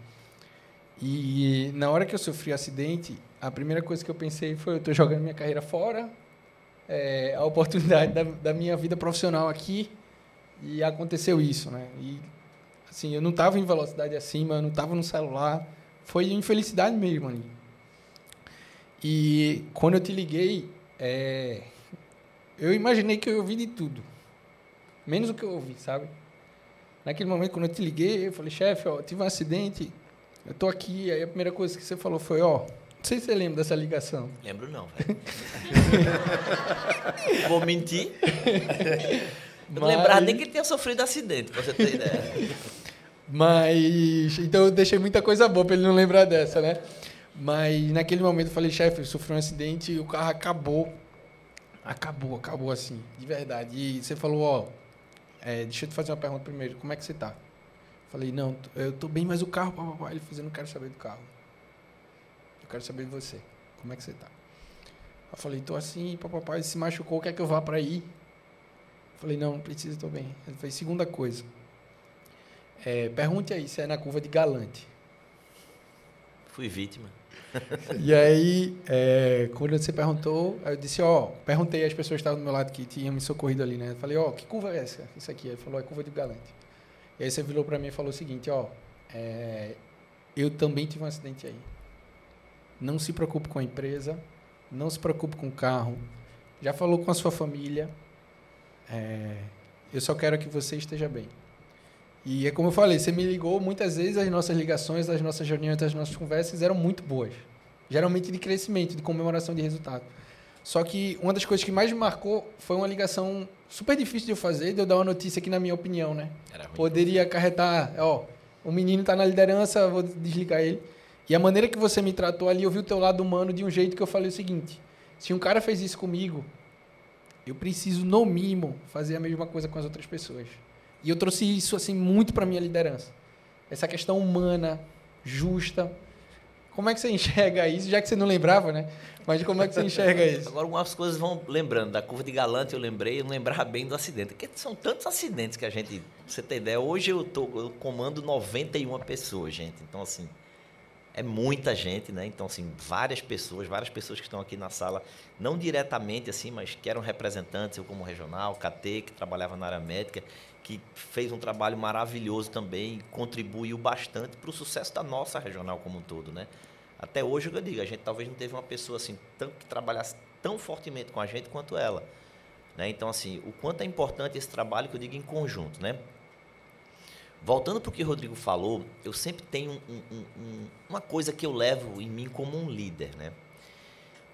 E na hora que eu sofri o acidente, a primeira coisa que eu pensei foi: eu estou jogando minha carreira fora, é, a oportunidade da, da, minha vida profissional aqui, e aconteceu isso, né? E assim, eu não estava em velocidade acima, eu não estava no celular, foi infelicidade mesmo ali. E quando eu te liguei, é, eu imaginei que eu ouvi de tudo, menos o que eu ouvi, sabe? Naquele momento, quando eu te liguei, eu falei, chefe, ó, tive um acidente, eu tô aqui. Aí a primeira coisa que você falou foi, ó, não sei se você lembra dessa ligação. Lembro não. Vou mentir. Eu não lembrava nem que ele tinha sofrido acidente, pra você ter ideia. Mas. Então eu deixei muita coisa boa pra ele não lembrar dessa, né? Mas naquele momento eu falei, chefe, sofri um acidente e o carro acabou. Acabou, acabou assim, de verdade. E você falou, ó, é, deixa eu te fazer uma pergunta primeiro, como é que você tá? Falei, não, eu tô bem, mas o carro, papai. Ele fazendo, não quero saber do carro quero saber de você. Como é que você tá? Eu falei, tô assim, papai se machucou, quer que eu vá para aí? Eu falei, não, não precisa, tô bem. Ele falou, segunda coisa. É, pergunte aí se é na curva de Galante. Fui vítima. e aí, é, quando você perguntou, eu disse, ó, perguntei às pessoas que estavam do meu lado que tinham me socorrido ali, né? Eu falei, ó, que curva é essa? Isso aqui. Ele falou, é curva de Galante. E aí você virou para mim e falou o seguinte, ó, é, eu também tive um acidente aí. Não se preocupe com a empresa, não se preocupe com o carro. Já falou com a sua família. É, eu só quero que você esteja bem. E é como eu falei, você me ligou, muitas vezes as nossas ligações, as nossas reuniões, as nossas conversas eram muito boas. Geralmente de crescimento, de comemoração de resultado. Só que uma das coisas que mais me marcou foi uma ligação super difícil de eu fazer, de eu dar uma notícia aqui na minha opinião, né? Poderia acarretar, ó, o menino está na liderança, vou desligar ele. E a maneira que você me tratou ali, eu vi o teu lado humano de um jeito que eu falei o seguinte: se um cara fez isso comigo, eu preciso, no mínimo, fazer a mesma coisa com as outras pessoas. E eu trouxe isso assim muito para minha liderança. Essa questão humana, justa. Como é que você enxerga isso? Já que você não lembrava, né? Mas como é que você enxerga isso? Agora, algumas coisas vão lembrando. Da curva de Galante eu lembrei, eu não lembrava bem do acidente. Porque são tantos acidentes que a gente... Pra você ter ideia, hoje eu, tô, eu comando 91 pessoas, gente. Então, assim, é muita gente, né? Então, assim, várias pessoas, várias pessoas que estão aqui na sala, não diretamente assim, mas que eram representantes, eu como regional, KT, que trabalhava na área médica, que fez um trabalho maravilhoso também, contribuiu bastante para o sucesso da nossa regional como um todo, né? Até hoje, eu digo, a gente talvez não teve uma pessoa assim que trabalhasse tão fortemente com a gente quanto ela. Né? Então, assim, o quanto é importante esse trabalho que eu digo em conjunto, né? Voltando para o que o Rodrigo falou, eu sempre tenho um, um, um, uma coisa que eu levo em mim como um líder, né?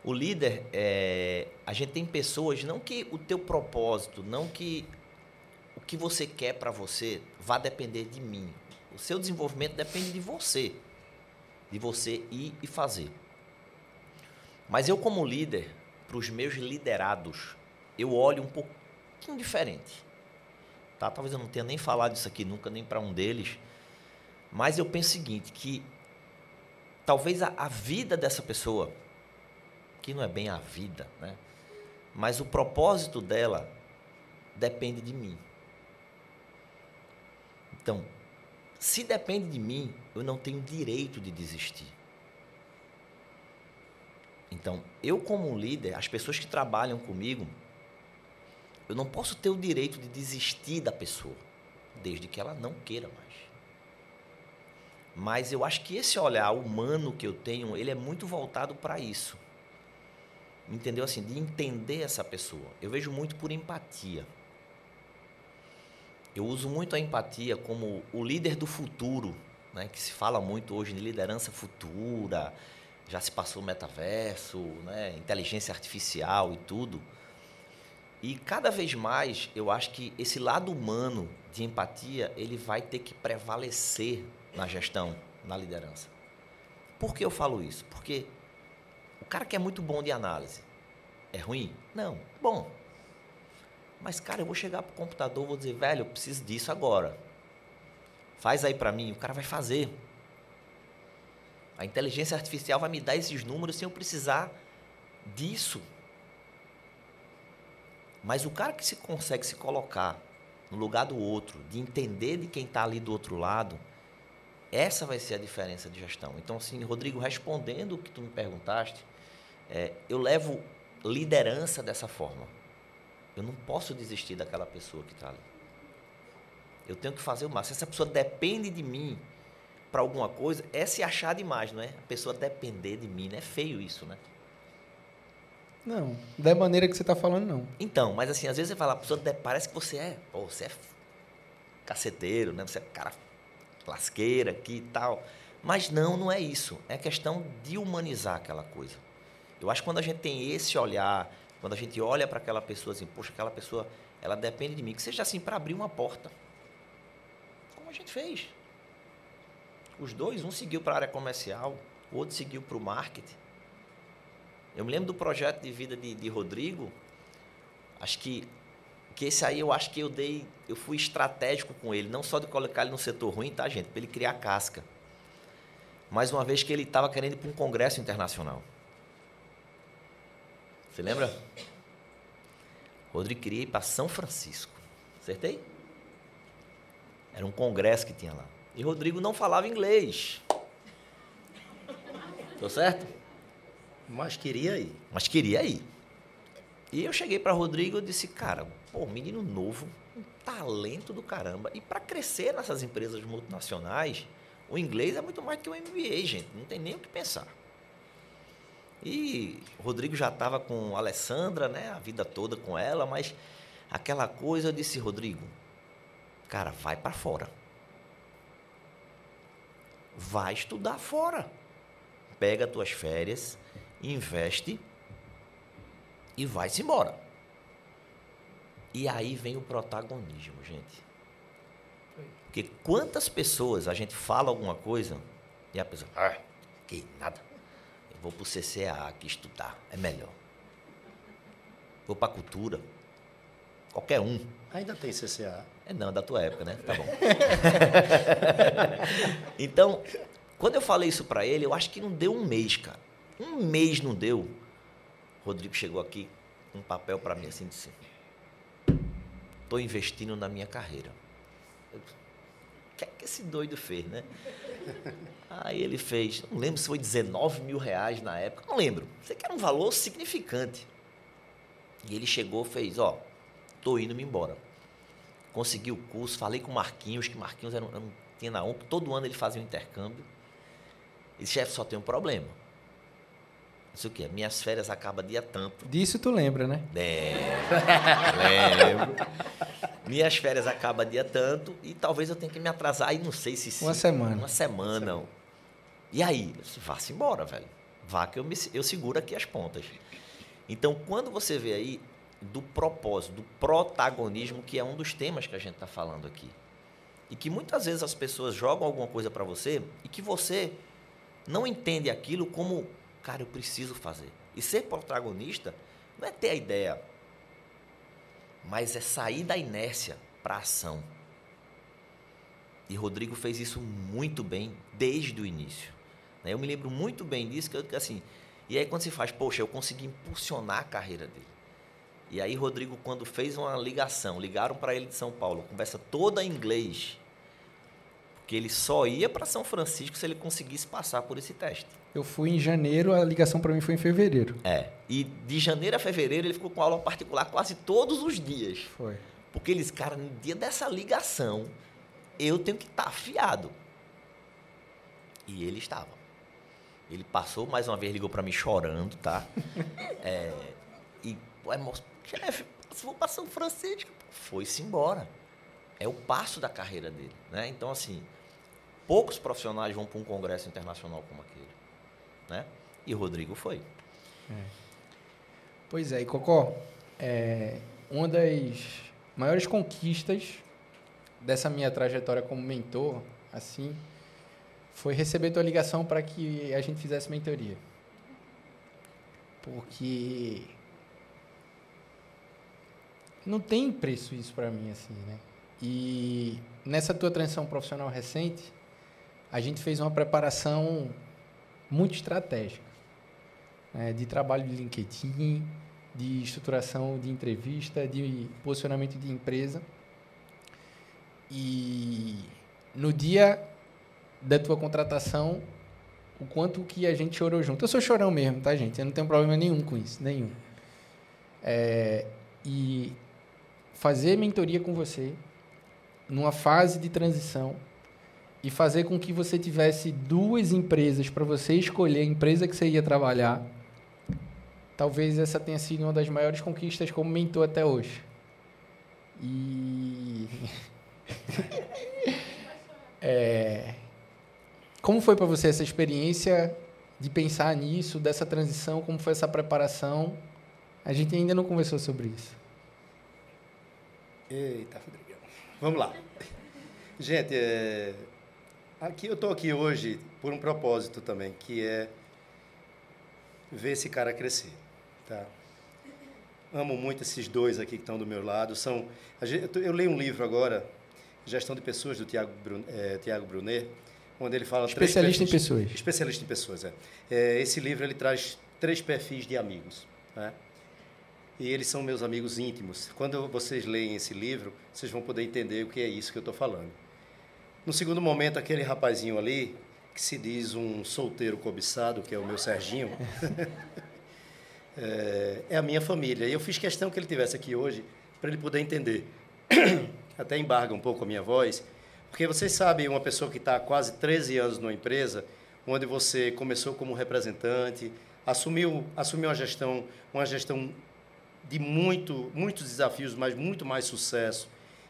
O líder, é, a gente tem pessoas, não que o teu propósito, não que que você quer para você vá depender de mim. O seu desenvolvimento depende de você, de você ir e fazer. Mas eu como líder, para os meus liderados, eu olho um pouquinho diferente. Tá? Talvez eu não tenha nem falado isso aqui nunca, nem para um deles. Mas eu penso o seguinte, que talvez a, a, vida dessa pessoa, que não é bem a vida, né? Mas o propósito dela depende de mim. Então, se depende de mim, eu não tenho direito de desistir. Então, eu como um líder, as pessoas que trabalham comigo, eu não posso ter o direito de desistir da pessoa, desde que ela não queira mais. Mas eu acho que esse olhar humano que eu tenho, ele é muito voltado para isso. Entendeu? Assim, de entender essa pessoa. Eu vejo muito por empatia. Eu uso muito a empatia como o líder do futuro, né? que se fala muito hoje de liderança futura, já se passou o metaverso, né? inteligência artificial e tudo. E cada vez mais eu acho que esse lado humano de empatia ele vai ter que prevalecer na gestão, na liderança. Por que eu falo isso? Porque o cara que é muito bom de análise é ruim? Não, bom. Mas cara, eu vou chegar pro computador, vou dizer, velho, eu preciso disso agora. Faz aí para mim, o cara vai fazer. A inteligência artificial vai me dar esses números sem eu precisar disso. Mas o cara que se consegue se colocar no lugar do outro, de entender de quem está ali do outro lado, essa vai ser a diferença de gestão. Então, assim, Rodrigo, respondendo o que tu me perguntaste, é, eu levo liderança dessa forma. Eu não posso desistir daquela pessoa que está ali. Eu tenho que fazer o máximo. Se essa pessoa depende de mim para alguma coisa, é se achar demais, não é? A pessoa depender de mim, não é feio isso, né? Não, da maneira que você está falando, não. Então, mas assim, às vezes você fala, a pessoa parece que você é, pô, você é caceteiro, né? Você é cara lasqueira aqui e tal. Mas não, não é isso. É questão de humanizar aquela coisa. Eu acho que quando a gente tem esse olhar, quando a gente olha para aquela pessoa assim, poxa, aquela pessoa, ela depende de mim, que seja assim para abrir uma porta. Como a gente fez. Os dois, um seguiu para a área comercial, o outro seguiu para o marketing. Eu me lembro do projeto de vida de, de Rodrigo. Acho que, que esse aí eu acho que eu dei, eu fui estratégico com ele, não só de colocar ele no setor ruim, tá, gente? Para ele criar casca. Mais uma vez que ele estava querendo ir para um congresso internacional. Você lembra? Rodrigo queria ir para São Francisco. Acertei? Era um congresso que tinha lá. E Rodrigo não falava inglês. Tô certo? Mas queria ir. Mas queria ir. E eu cheguei para Rodrigo e disse, cara, pô, menino novo, um talento do caramba. E para crescer nessas empresas multinacionais, o inglês é muito mais do que o MBA, gente. Não tem nem o que pensar. E o Rodrigo já estava com a Alessandra, né? A vida toda com ela, mas aquela coisa eu disse, Rodrigo, cara, vai para fora. Vai estudar fora. Pega as tuas férias, investe e vai-se embora. E aí vem o protagonismo, gente. Porque quantas pessoas a gente fala alguma coisa e a pessoa, ah, que nada. Vou para o CCA aqui estudar, é melhor. Vou para a cultura. Qualquer um. Ainda tem CCA. É não, da tua época, né? Tá bom. então, quando eu falei isso para ele, eu acho que não deu um mês, cara. Um mês não deu. Rodrigo chegou aqui um papel para mim assim disse: Estou investindo na minha carreira. o que é que esse doido fez, né? Aí ele fez, não lembro se foi 19 mil reais na época, não lembro. Sei que era um valor significante. E ele chegou fez, ó, tô indo me embora. Consegui o curso, falei com o Marquinhos, que Marquinhos era, um, tinha na ONU, todo ano ele fazia um intercâmbio. E chefe, só tem um problema. Isso o quê? Minhas férias acabam dia tanto. Disso tu lembra, né? É, lembro. Minhas férias acabam dia tanto e talvez eu tenha que me atrasar aí, não sei se... Uma semana. Uma semana. Uma semana. E aí? Vá-se embora, velho. Vá que eu, me, eu seguro aqui as pontas. Então, quando você vê aí do propósito, do protagonismo, que é um dos temas que a gente está falando aqui. E que muitas vezes as pessoas jogam alguma coisa para você e que você não entende aquilo como Cara, eu preciso fazer. E ser protagonista não é ter a ideia, mas é sair da inércia para a ação. E Rodrigo fez isso muito bem desde o início. Né? Eu me lembro muito bem disso, que eu, assim, e aí quando se faz, poxa, eu consegui impulsionar a carreira dele. E aí Rodrigo, quando fez uma ligação, ligaram para ele de São Paulo, conversa toda em inglês, porque ele só ia para São Francisco se ele conseguisse passar por esse teste. Eu fui em janeiro, a ligação para mim foi em fevereiro. É. E de janeiro a fevereiro ele ficou com aula particular quase todos os dias. Foi. Porque eles, cara, no dia dessa ligação, eu tenho que estar tá afiado. E ele estava. Ele passou mais uma vez, ligou para mim chorando, tá? é, e, chefe, vou para São Francisco. Foi-se embora. É o passo da carreira dele, né? Então, assim, poucos profissionais vão para um congresso internacional como aquele, né? E Rodrigo foi. É. Pois é, e Cocó, é, uma das maiores conquistas dessa minha trajetória como mentor, assim, foi receber tua ligação para que a gente fizesse mentoria. Porque não tem preço isso para mim assim, né? E nessa tua transição profissional recente, a gente fez uma preparação muito estratégica, né? de trabalho de LinkedIn, de estruturação de entrevista, de posicionamento de empresa. E no dia da tua contratação, o quanto que a gente chorou junto. Eu sou chorão mesmo, tá, gente? Eu não tenho problema nenhum com isso, nenhum. É, e fazer mentoria com você numa fase de transição e fazer com que você tivesse duas empresas para você escolher a empresa que você ia trabalhar, talvez essa tenha sido uma das maiores conquistas como mentor até hoje. E é, como foi para você essa experiência de pensar nisso, dessa transição? Como foi essa preparação? A gente ainda não conversou sobre isso. Eita, Rodrigão. Vamos lá. Gente, é... aqui eu estou aqui hoje por um propósito também, que é ver esse cara crescer, tá? Amo muito esses dois aqui que estão do meu lado. São, eu leio um livro agora, Gestão de Pessoas do Tiago é, Tiago Brunet, onde ele fala especialista perfis, em pessoas. Especialista em pessoas, é. é. Esse livro ele traz três perfis de amigos, né? E eles são meus amigos íntimos. Quando vocês leem esse livro, vocês vão poder entender o que é isso que eu estou falando. No segundo momento, aquele rapazinho ali, que se diz um solteiro cobiçado, que é o meu Serginho, é, é a minha família. E eu fiz questão que ele tivesse aqui hoje para ele poder entender. Até embarga um pouco a minha voz, porque vocês sabem, uma pessoa que está há quase 13 anos numa empresa, onde você começou como representante, assumiu, assumiu uma gestão, uma gestão de muito, muitos desafios, mas muito mais sucesso.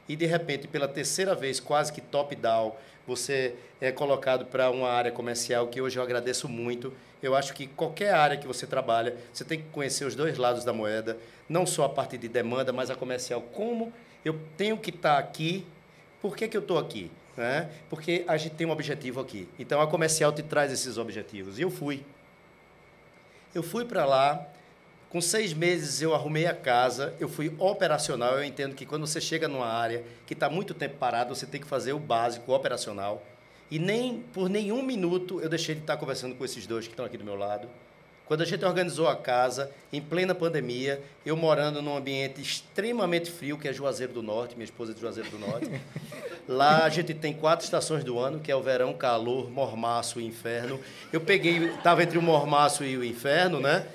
E de repente, pela terceira vez, quase que top-down, você é colocado para uma área comercial que hoje eu agradeço muito. Eu acho que qualquer área que você trabalha, você tem que conhecer os dois lados da moeda, não só a parte de demanda, mas a comercial. Como eu tenho que estar tá aqui por que, que eu estou aqui? Né? Porque a gente tem um objetivo aqui. Então, a comercial te traz esses objetivos. E eu fui. Eu fui para lá. Com seis meses, eu arrumei a casa. Eu fui operacional. Eu entendo que quando você chega numa área que está muito tempo parado, você tem que fazer o básico, o operacional. E nem por nenhum minuto eu deixei de estar conversando com esses dois que estão aqui do meu lado quando a gente organizou a casa, em plena pandemia, eu morando num ambiente extremamente frio, que é Juazeiro do Norte, minha esposa é de Juazeiro do Norte. Lá a gente tem quatro estações do ano, que é o verão, calor, mormaço e inferno. Eu peguei, estava entre o mormaço e o inferno, né?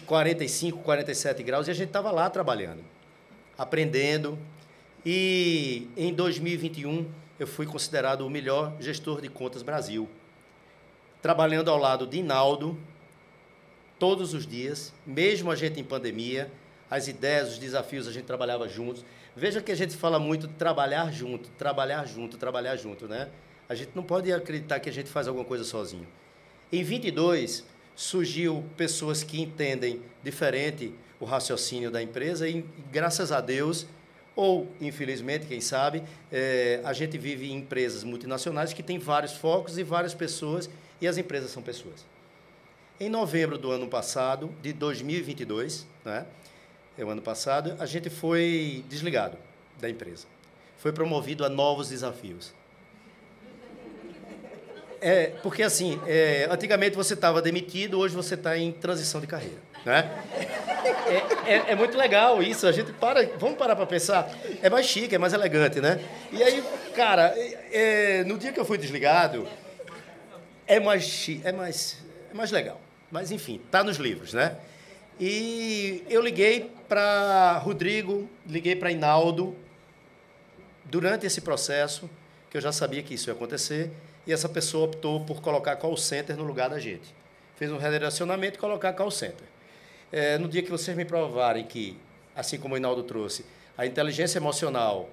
45, 47 graus, e a gente estava lá trabalhando, aprendendo. E em 2021 eu fui considerado o melhor gestor de contas Brasil. Trabalhando ao lado de Inaldo, todos os dias, mesmo a gente em pandemia, as ideias, os desafios, a gente trabalhava juntos. Veja que a gente fala muito de trabalhar junto, trabalhar junto, trabalhar junto, né? A gente não pode acreditar que a gente faz alguma coisa sozinho. Em 22, surgiu pessoas que entendem diferente o raciocínio da empresa e, graças a Deus, ou infelizmente, quem sabe, é, a gente vive em empresas multinacionais que têm vários focos e várias pessoas, e as empresas são pessoas. Em novembro do ano passado, de 2022, né, é o ano passado, a gente foi desligado da empresa. Foi promovido a novos desafios. É, porque assim, é, antigamente você estava demitido, hoje você está em transição de carreira. Né? É, é, é, muito legal isso, a gente para, vamos parar para pensar, é mais chique, é mais elegante, né? E aí, cara, é, é, no dia que eu fui desligado, é mais chique, é mais, é mais legal. Mas, enfim, está nos livros, né? E eu liguei para Rodrigo, liguei para Inaldo, durante esse processo, que eu já sabia que isso ia acontecer, e essa pessoa optou por colocar call center no lugar da gente. Fez um redirecionamento e colocar call center. É, no dia que vocês me provarem que, assim como o Inaldo trouxe, a inteligência emocional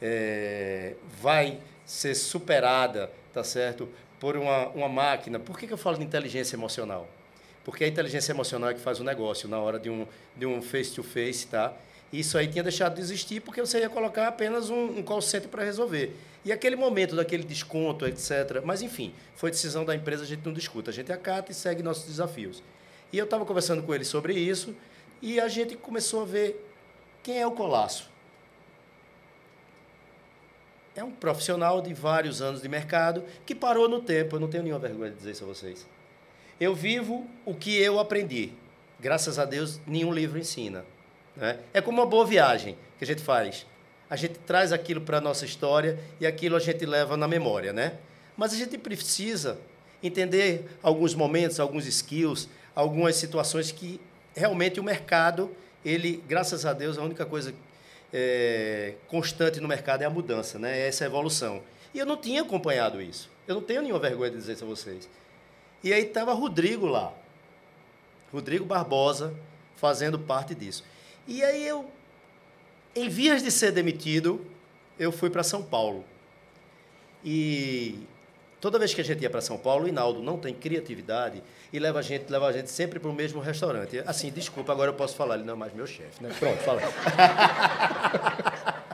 é, vai ser superada, tá certo, por uma, uma máquina. Por que, que eu falo de inteligência emocional? Porque a inteligência emocional é que faz o negócio na hora de um de um face-to-face, -face, tá? Isso aí tinha deixado de existir porque você ia colocar apenas um, um call center para resolver. E aquele momento daquele desconto, etc. Mas, enfim, foi decisão da empresa, a gente não discuta. A gente acata e segue nossos desafios. E eu estava conversando com ele sobre isso e a gente começou a ver quem é o Colasso. É um profissional de vários anos de mercado que parou no tempo. Eu não tenho nenhuma vergonha de dizer isso a vocês. Eu vivo o que eu aprendi. Graças a Deus, nenhum livro ensina. Né? É como uma boa viagem que a gente faz. A gente traz aquilo para a nossa história e aquilo a gente leva na memória. Né? Mas a gente precisa entender alguns momentos, alguns skills, algumas situações que realmente o mercado, ele, graças a Deus, a única coisa é, constante no mercado é a mudança, né? é essa evolução. E eu não tinha acompanhado isso. Eu não tenho nenhuma vergonha de dizer isso a vocês. E aí estava Rodrigo lá. Rodrigo Barbosa fazendo parte disso. E aí eu, em vias de ser demitido, eu fui para São Paulo. E toda vez que a gente ia para São Paulo, o Hinaldo não tem criatividade e leva a gente, leva a gente sempre para o mesmo restaurante. Assim, desculpa, agora eu posso falar, ele não é mais meu chefe, né? Pronto, fala.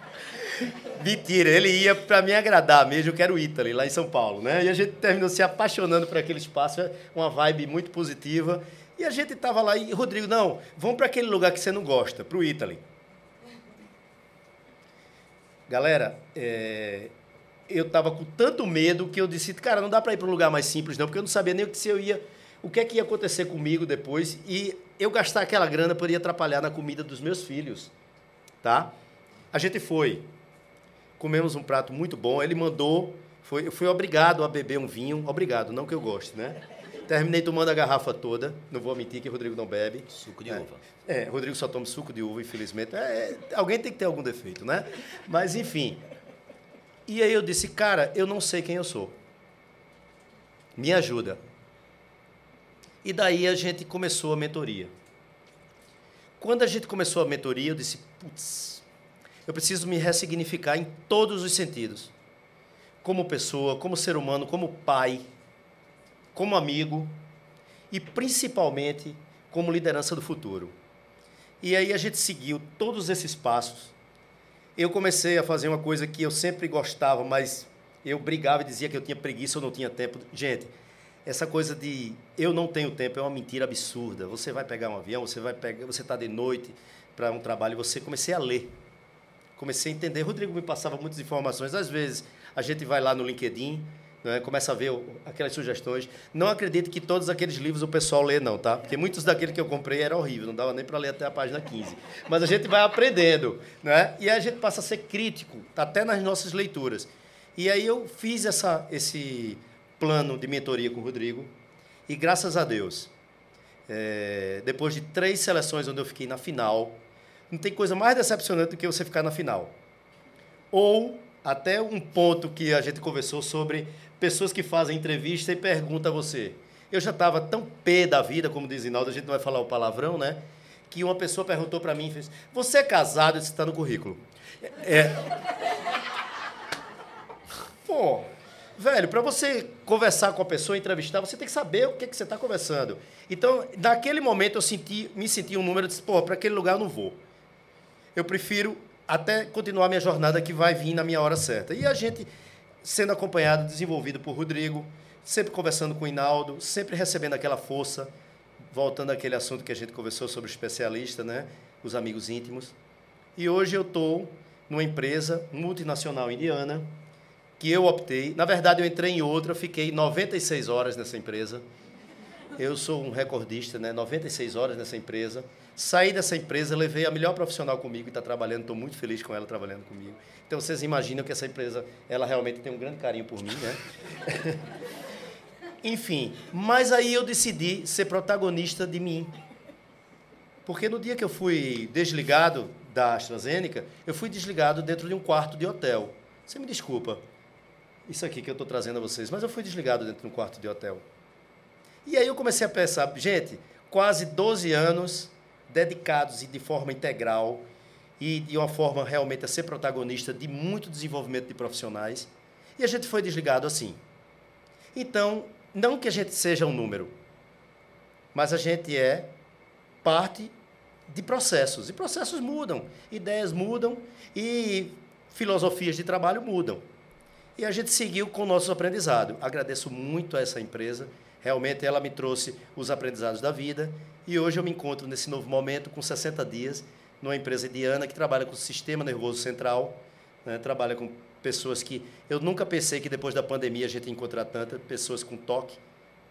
Mentira, ele ia para me agradar mesmo, que era o Italy, lá em São Paulo, né? E a gente terminou se apaixonando por aquele espaço, é uma vibe muito positiva. E a gente estava lá e, Rodrigo, não, vamos para aquele lugar que você não gosta, para o Italy. Galera, é, eu estava com tanto medo que eu disse, cara, não dá para ir para um lugar mais simples não, porque eu não sabia nem o que se eu ia, o que é que ia acontecer comigo depois e eu gastar aquela grana poderia atrapalhar na comida dos meus filhos, tá? A gente foi, comemos um prato muito bom, ele mandou, foi, eu fui obrigado a beber um vinho, obrigado, não que eu goste, né? Terminei tomando a garrafa toda. Não vou mentir que o Rodrigo não bebe. Suco de é. uva. É, Rodrigo só toma suco de uva, infelizmente. É, é, alguém tem que ter algum defeito, né? Mas, enfim. E aí eu disse, cara, eu não sei quem eu sou. Me ajuda. E daí a gente começou a mentoria. Quando a gente começou a mentoria, eu disse, putz, eu preciso me ressignificar em todos os sentidos. Como pessoa, como ser humano, como pai, como amigo e principalmente como liderança do futuro. E aí a gente seguiu todos esses passos. Eu comecei a fazer uma coisa que eu sempre gostava, mas eu brigava e dizia que eu tinha preguiça ou não tinha tempo. Gente, essa coisa de eu não tenho tempo é uma mentira absurda. Você vai pegar um avião, você vai pegar, você está de noite para um trabalho, você comecei a ler. Comecei a entender. Rodrigo me passava muitas informações. Às vezes a gente vai lá no LinkedIn, né? começa a ver aquelas sugestões. Não acredite que todos aqueles livros o pessoal lê, não, tá? Porque muitos daqueles que eu comprei eram horríveis, não dava nem para ler até a página 15. Mas a gente vai aprendendo, né? E a gente passa a ser crítico, até nas nossas leituras. E aí eu fiz essa, esse plano de mentoria com o Rodrigo, e graças a Deus, é, depois de três seleções onde eu fiquei na final, não tem coisa mais decepcionante do que você ficar na final. Ou até um ponto que a gente conversou sobre pessoas que fazem entrevista e perguntam a você. Eu já estava tão pé da vida, como diz Inaldo, a gente não vai falar o palavrão, né? Que uma pessoa perguntou para mim fez: Você é casado? Isso está no currículo. É. Pô, velho, para você conversar com a pessoa, entrevistar, você tem que saber o que, que você está conversando. Então, naquele momento, eu senti, me senti um número de pô, para aquele lugar eu não vou. Eu prefiro até continuar minha jornada que vai vir na minha hora certa. E a gente sendo acompanhado, desenvolvido por Rodrigo, sempre conversando com o Inaldo, sempre recebendo aquela força, voltando àquele assunto que a gente conversou sobre o especialista, né? os amigos íntimos. E hoje eu estou numa empresa multinacional indiana, que eu optei. Na verdade, eu entrei em outra, fiquei 96 horas nessa empresa. Eu sou um recordista, né? 96 horas nessa empresa. Saí dessa empresa, levei a melhor profissional comigo e está trabalhando, estou muito feliz com ela trabalhando comigo. Então vocês imaginam que essa empresa, ela realmente tem um grande carinho por mim, né? Enfim, mas aí eu decidi ser protagonista de mim. Porque no dia que eu fui desligado da AstraZeneca, eu fui desligado dentro de um quarto de hotel. Você me desculpa. isso aqui que eu estou trazendo a vocês, mas eu fui desligado dentro de um quarto de hotel. E aí eu comecei a pensar, gente, quase 12 anos dedicados e de forma integral e de uma forma realmente a ser protagonista de muito desenvolvimento de profissionais, e a gente foi desligado assim. Então, não que a gente seja um número, mas a gente é parte de processos. E processos mudam, ideias mudam e filosofias de trabalho mudam. E a gente seguiu com o nosso aprendizado. Agradeço muito a essa empresa. Realmente ela me trouxe os aprendizados da vida. E hoje eu me encontro nesse novo momento, com 60 dias, numa empresa indiana que trabalha com o sistema nervoso central, né? trabalha com pessoas que eu nunca pensei que depois da pandemia a gente ia encontrar tantas pessoas com toque,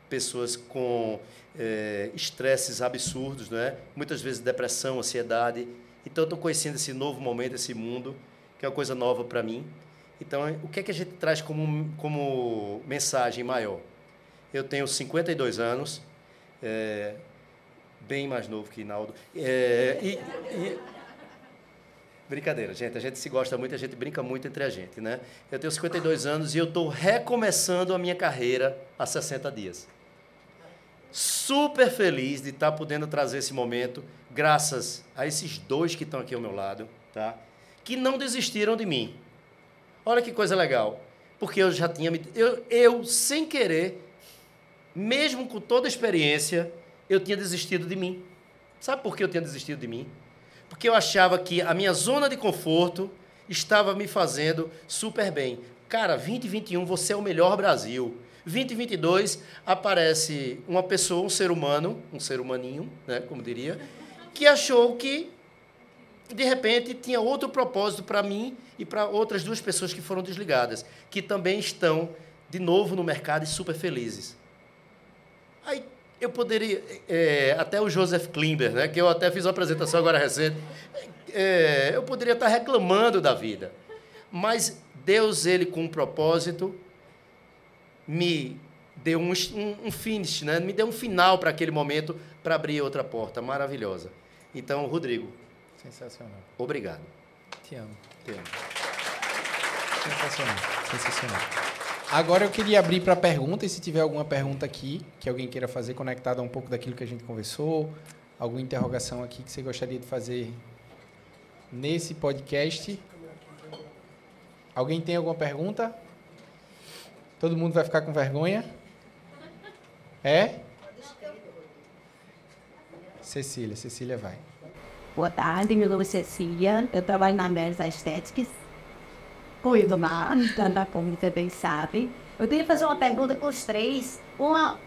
pessoas com é, estresses absurdos, né? muitas vezes depressão, ansiedade. Então, estou conhecendo esse novo momento, esse mundo, que é uma coisa nova para mim. Então, o que é que a gente traz como, como mensagem maior? Eu tenho 52 anos, é, bem mais novo que Inaldo. É, e, e, brincadeira, gente. A gente se gosta muito, a gente brinca muito entre a gente, né? Eu tenho 52 anos e eu estou recomeçando a minha carreira há 60 dias super feliz de estar podendo trazer esse momento, graças a esses dois que estão aqui ao meu lado, tá? Que não desistiram de mim. Olha que coisa legal. Porque eu já tinha me. Eu, eu, sem querer, mesmo com toda a experiência, eu tinha desistido de mim. Sabe por que eu tinha desistido de mim? Porque eu achava que a minha zona de conforto estava me fazendo super bem. Cara, 2021, você é o melhor Brasil. 2022 aparece uma pessoa, um ser humano, um ser humaninho, né, como diria, que achou que de repente tinha outro propósito para mim e para outras duas pessoas que foram desligadas, que também estão de novo no mercado e super felizes. Aí eu poderia, é, até o Joseph Klimber, né, que eu até fiz uma apresentação agora recente, é, eu poderia estar reclamando da vida, mas Deus ele com um propósito me deu um, um, um finish, né? me deu um final para aquele momento para abrir outra porta maravilhosa. Então, Rodrigo. Sensacional. Obrigado. Te amo. Te amo. Sensacional. Sensacional. Agora eu queria abrir para pergunta e se tiver alguma pergunta aqui que alguém queira fazer conectada a um pouco daquilo que a gente conversou, alguma interrogação aqui que você gostaria de fazer nesse podcast. Alguém tem alguma pergunta? Todo mundo vai ficar com vergonha? É? Cecília, Cecília vai. Boa tarde, meu nome é Cecília, eu trabalho na Meres Estéticas. Cuido na da como você bem sabe. Eu queria fazer uma pergunta com os três. Uma,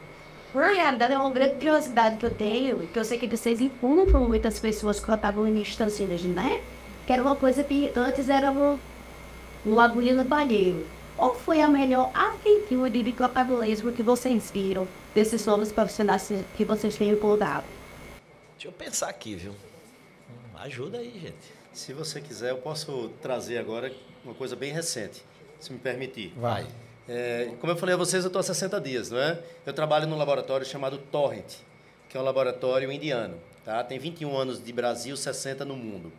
na realidade, é uma grande curiosidade que eu tenho, que eu sei que vocês encontram muitas pessoas que estavam em instâncias, né? Que era uma coisa que antes era um, um agulha no banheiro. Qual foi a melhor atitude de capitalismo que vocês viram desses novos profissionais que vocês têm empolgado? Deixa eu pensar aqui, viu? Ajuda aí, gente. Se você quiser, eu posso trazer agora uma coisa bem recente, se me permitir. Vai. É, como eu falei a vocês, eu estou há 60 dias, não é? Eu trabalho num laboratório chamado Torrent, que é um laboratório indiano. Tá? Tem 21 anos de Brasil, 60 no mundo.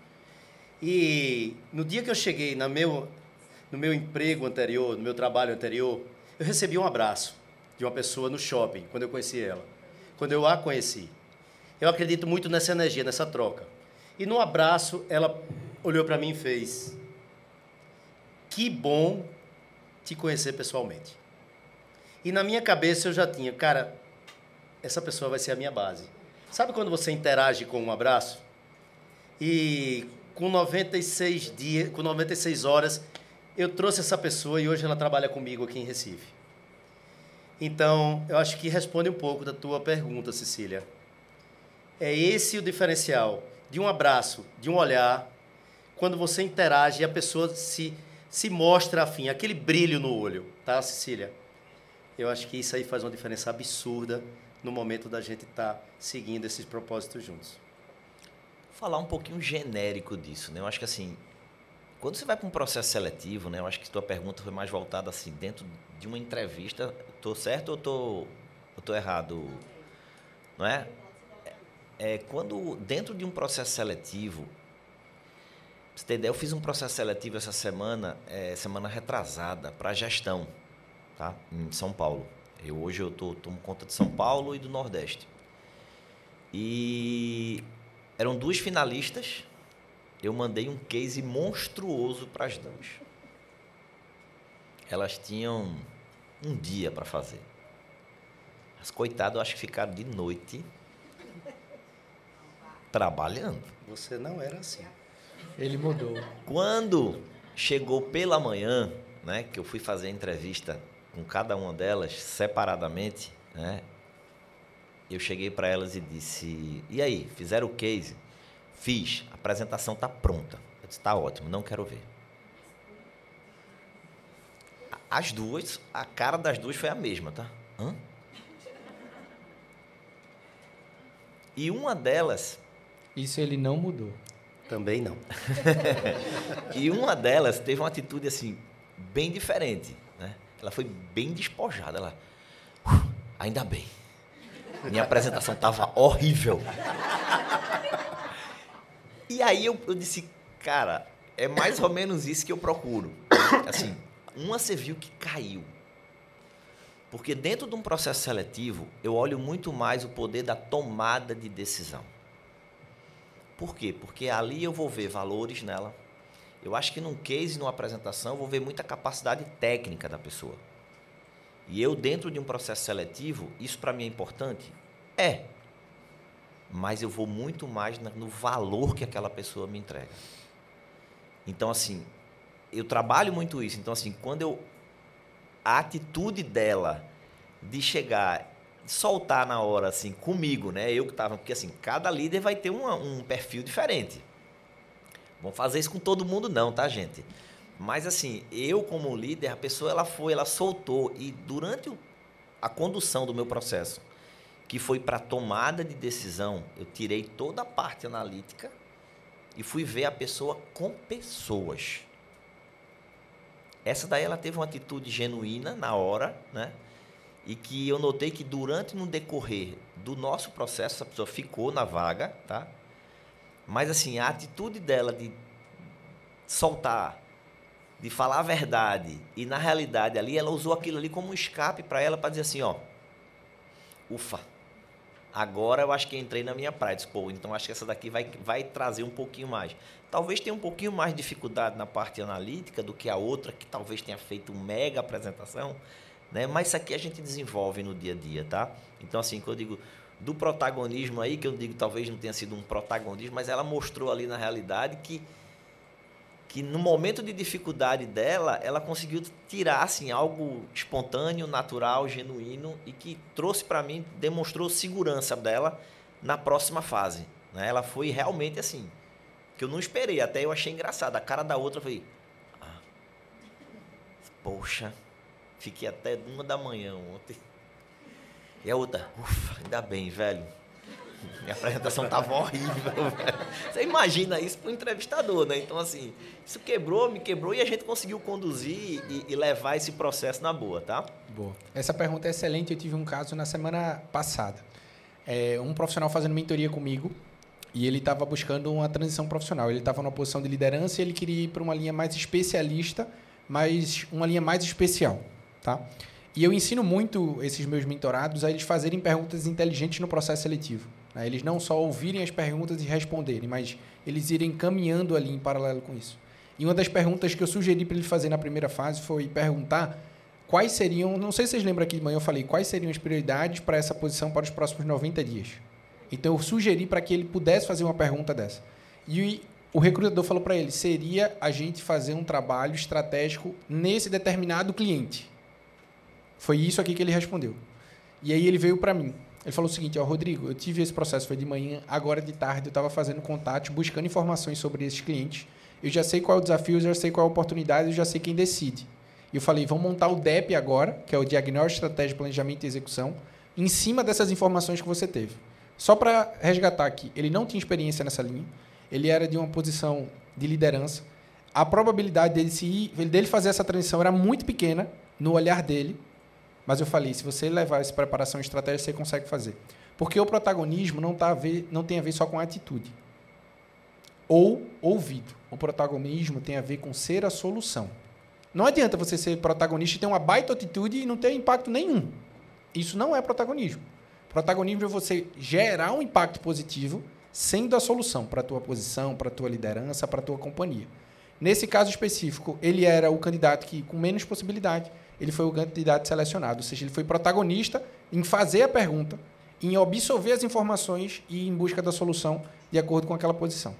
E no dia que eu cheguei na meu, no meu emprego anterior, no meu trabalho anterior, eu recebi um abraço de uma pessoa no shopping, quando eu conheci ela. Quando eu a conheci. Eu acredito muito nessa energia, nessa troca. E no abraço, ela olhou para mim e fez: Que bom te conhecer pessoalmente. E na minha cabeça eu já tinha, cara, essa pessoa vai ser a minha base. Sabe quando você interage com um abraço? E com 96 dias, com 96 horas, eu trouxe essa pessoa e hoje ela trabalha comigo aqui em Recife. Então, eu acho que responde um pouco da tua pergunta, Cecília. É esse o diferencial de um abraço, de um olhar, quando você interage e a pessoa se, se mostra afim, aquele brilho no olho, tá, Cecília? Eu acho que isso aí faz uma diferença absurda no momento da gente estar tá seguindo esses propósitos juntos. Vou falar um pouquinho genérico disso, né? Eu acho que assim, quando você vai para um processo seletivo, né, eu acho que tua pergunta foi mais voltada assim, dentro de uma entrevista, estou certo ou tô, tô errado? Não é? é? Quando dentro de um processo seletivo, você ter ideia, eu fiz um processo seletivo essa semana, é, semana retrasada, para gestão. tá? Em São Paulo. Eu hoje eu tô tomo conta de São Paulo e do Nordeste. E eram duas finalistas. Eu mandei um case monstruoso para as duas. Elas tinham um dia para fazer. As coitadas, eu acho que ficaram de noite trabalhando. Você não era assim. Ele mudou. Quando chegou pela manhã, né, que eu fui fazer a entrevista com cada uma delas separadamente, né, eu cheguei para elas e disse: "E aí, fizeram o case?" Fiz. A apresentação tá pronta. Eu disse: "Tá ótimo, não quero ver." As duas, a cara das duas foi a mesma, tá? Hã? E uma delas Isso ele não mudou. Também não. E uma delas teve uma atitude assim, bem diferente. Né? Ela foi bem despojada. Ela, "Uf, ainda bem. Minha apresentação estava horrível. E aí eu, eu disse, cara, é mais ou menos isso que eu procuro. Assim, uma você viu que caiu. Porque dentro de um processo seletivo, eu olho muito mais o poder da tomada de decisão. Por quê? Porque ali eu vou ver valores nela. Eu acho que num case, numa apresentação, eu vou ver muita capacidade técnica da pessoa. E eu, dentro de um processo seletivo, isso para mim é importante? É. Mas eu vou muito mais no valor que aquela pessoa me entrega. Então, assim, eu trabalho muito isso. Então, assim, quando eu. A atitude dela de chegar, soltar na hora, assim, comigo, né? Eu que tava. Porque, assim, cada líder vai ter um perfil diferente. Vamos fazer isso com todo mundo, não, tá, gente? Mas, assim, eu, como líder, a pessoa, ela foi, ela soltou. E durante o- a condução do meu processo, que foi para tomada de decisão, eu tirei toda a parte analítica e fui ver a pessoa com pessoas. Essa daí ela teve uma atitude genuína na hora, né? E que eu notei que durante no decorrer do nosso processo essa pessoa ficou na vaga, tá? Mas assim, a atitude dela de soltar, de falar a verdade e na realidade ali ela usou aquilo ali como um escape para ela para dizer assim, ó, ufa. Agora eu acho que entrei na minha praia. Disse, Pô, então acho que essa daqui vai, vai trazer um pouquinho mais. Talvez tenha um pouquinho mais de dificuldade na parte analítica do que a outra, que talvez tenha feito uma mega apresentação, né? Mas isso aqui a gente desenvolve no dia a dia, tá? Então, assim, quando eu digo do protagonismo aí, que eu digo talvez não tenha sido um protagonismo, mas ela mostrou ali na realidade que que no momento de dificuldade dela, ela conseguiu tirar assim algo espontâneo, natural, genuíno e que trouxe para mim, demonstrou segurança dela na próxima fase. Né? Ela foi realmente assim, que eu não esperei, até eu achei engraçado. A cara da outra foi, ah, poxa, fiquei até uma da manhã ontem. E a outra, ufa, ainda bem, velho. Minha apresentação tava horrível, velho. Você imagina isso para um entrevistador, né? Então, assim, isso quebrou, me quebrou e a gente conseguiu conduzir e, e levar esse processo na boa, tá? Boa. Essa pergunta é excelente. Eu tive um caso na semana passada. É, um profissional fazendo mentoria comigo e ele estava buscando uma transição profissional. Ele estava numa posição de liderança e ele queria ir para uma linha mais especialista, mas uma linha mais especial, tá? E eu ensino muito esses meus mentorados a eles fazerem perguntas inteligentes no processo seletivo. né? Eles não só ouvirem as perguntas e responderem, mas eles irem caminhando ali em paralelo com isso. E uma das perguntas que eu sugeri para ele fazer na primeira fase foi perguntar quais seriam, não sei se vocês lembram aqui de manhã eu falei, quais seriam as prioridades para essa posição para os próximos 90 dias. Então eu sugeri para que ele pudesse fazer uma pergunta dessa. E o recrutador falou para ele, seria a gente fazer um trabalho estratégico nesse determinado cliente. Foi isso aqui que ele respondeu. E aí ele veio para mim. Ele falou o seguinte, ó, Rodrigo, eu tive esse processo, foi de manhã, agora de tarde eu estava fazendo contato, buscando informações sobre esses clientes. Eu já sei qual é o desafio, eu já sei qual é a oportunidade, eu já sei quem decide. E eu falei, vamos montar o DEP agora, que é o Diagnóstico, Estratégia, Planejamento e Execução, em cima dessas informações que você teve. Só para resgatar aqui, ele não tinha experiência nessa linha, ele era de uma posição de liderança. A probabilidade dele, se ir, dele fazer essa transição era muito pequena no olhar dele, mas eu falei, se você levar essa preparação e estratégia, você consegue fazer. Porque o protagonismo não, tá a ver, não tem a ver só com atitude. Ou ouvido. O protagonismo tem a ver com ser a solução. Não adianta você ser protagonista e ter uma baita atitude e não ter impacto nenhum. Isso não é protagonismo. Protagonismo é você gerar um impacto positivo sendo a solução para a tua posição, para a tua liderança, para a tua companhia. Nesse caso específico, ele era o candidato que com menos possibilidade, ele foi o candidato selecionado, ou seja, ele foi protagonista em fazer a pergunta, em absorver as informações e em busca da solução de acordo com aquela posição.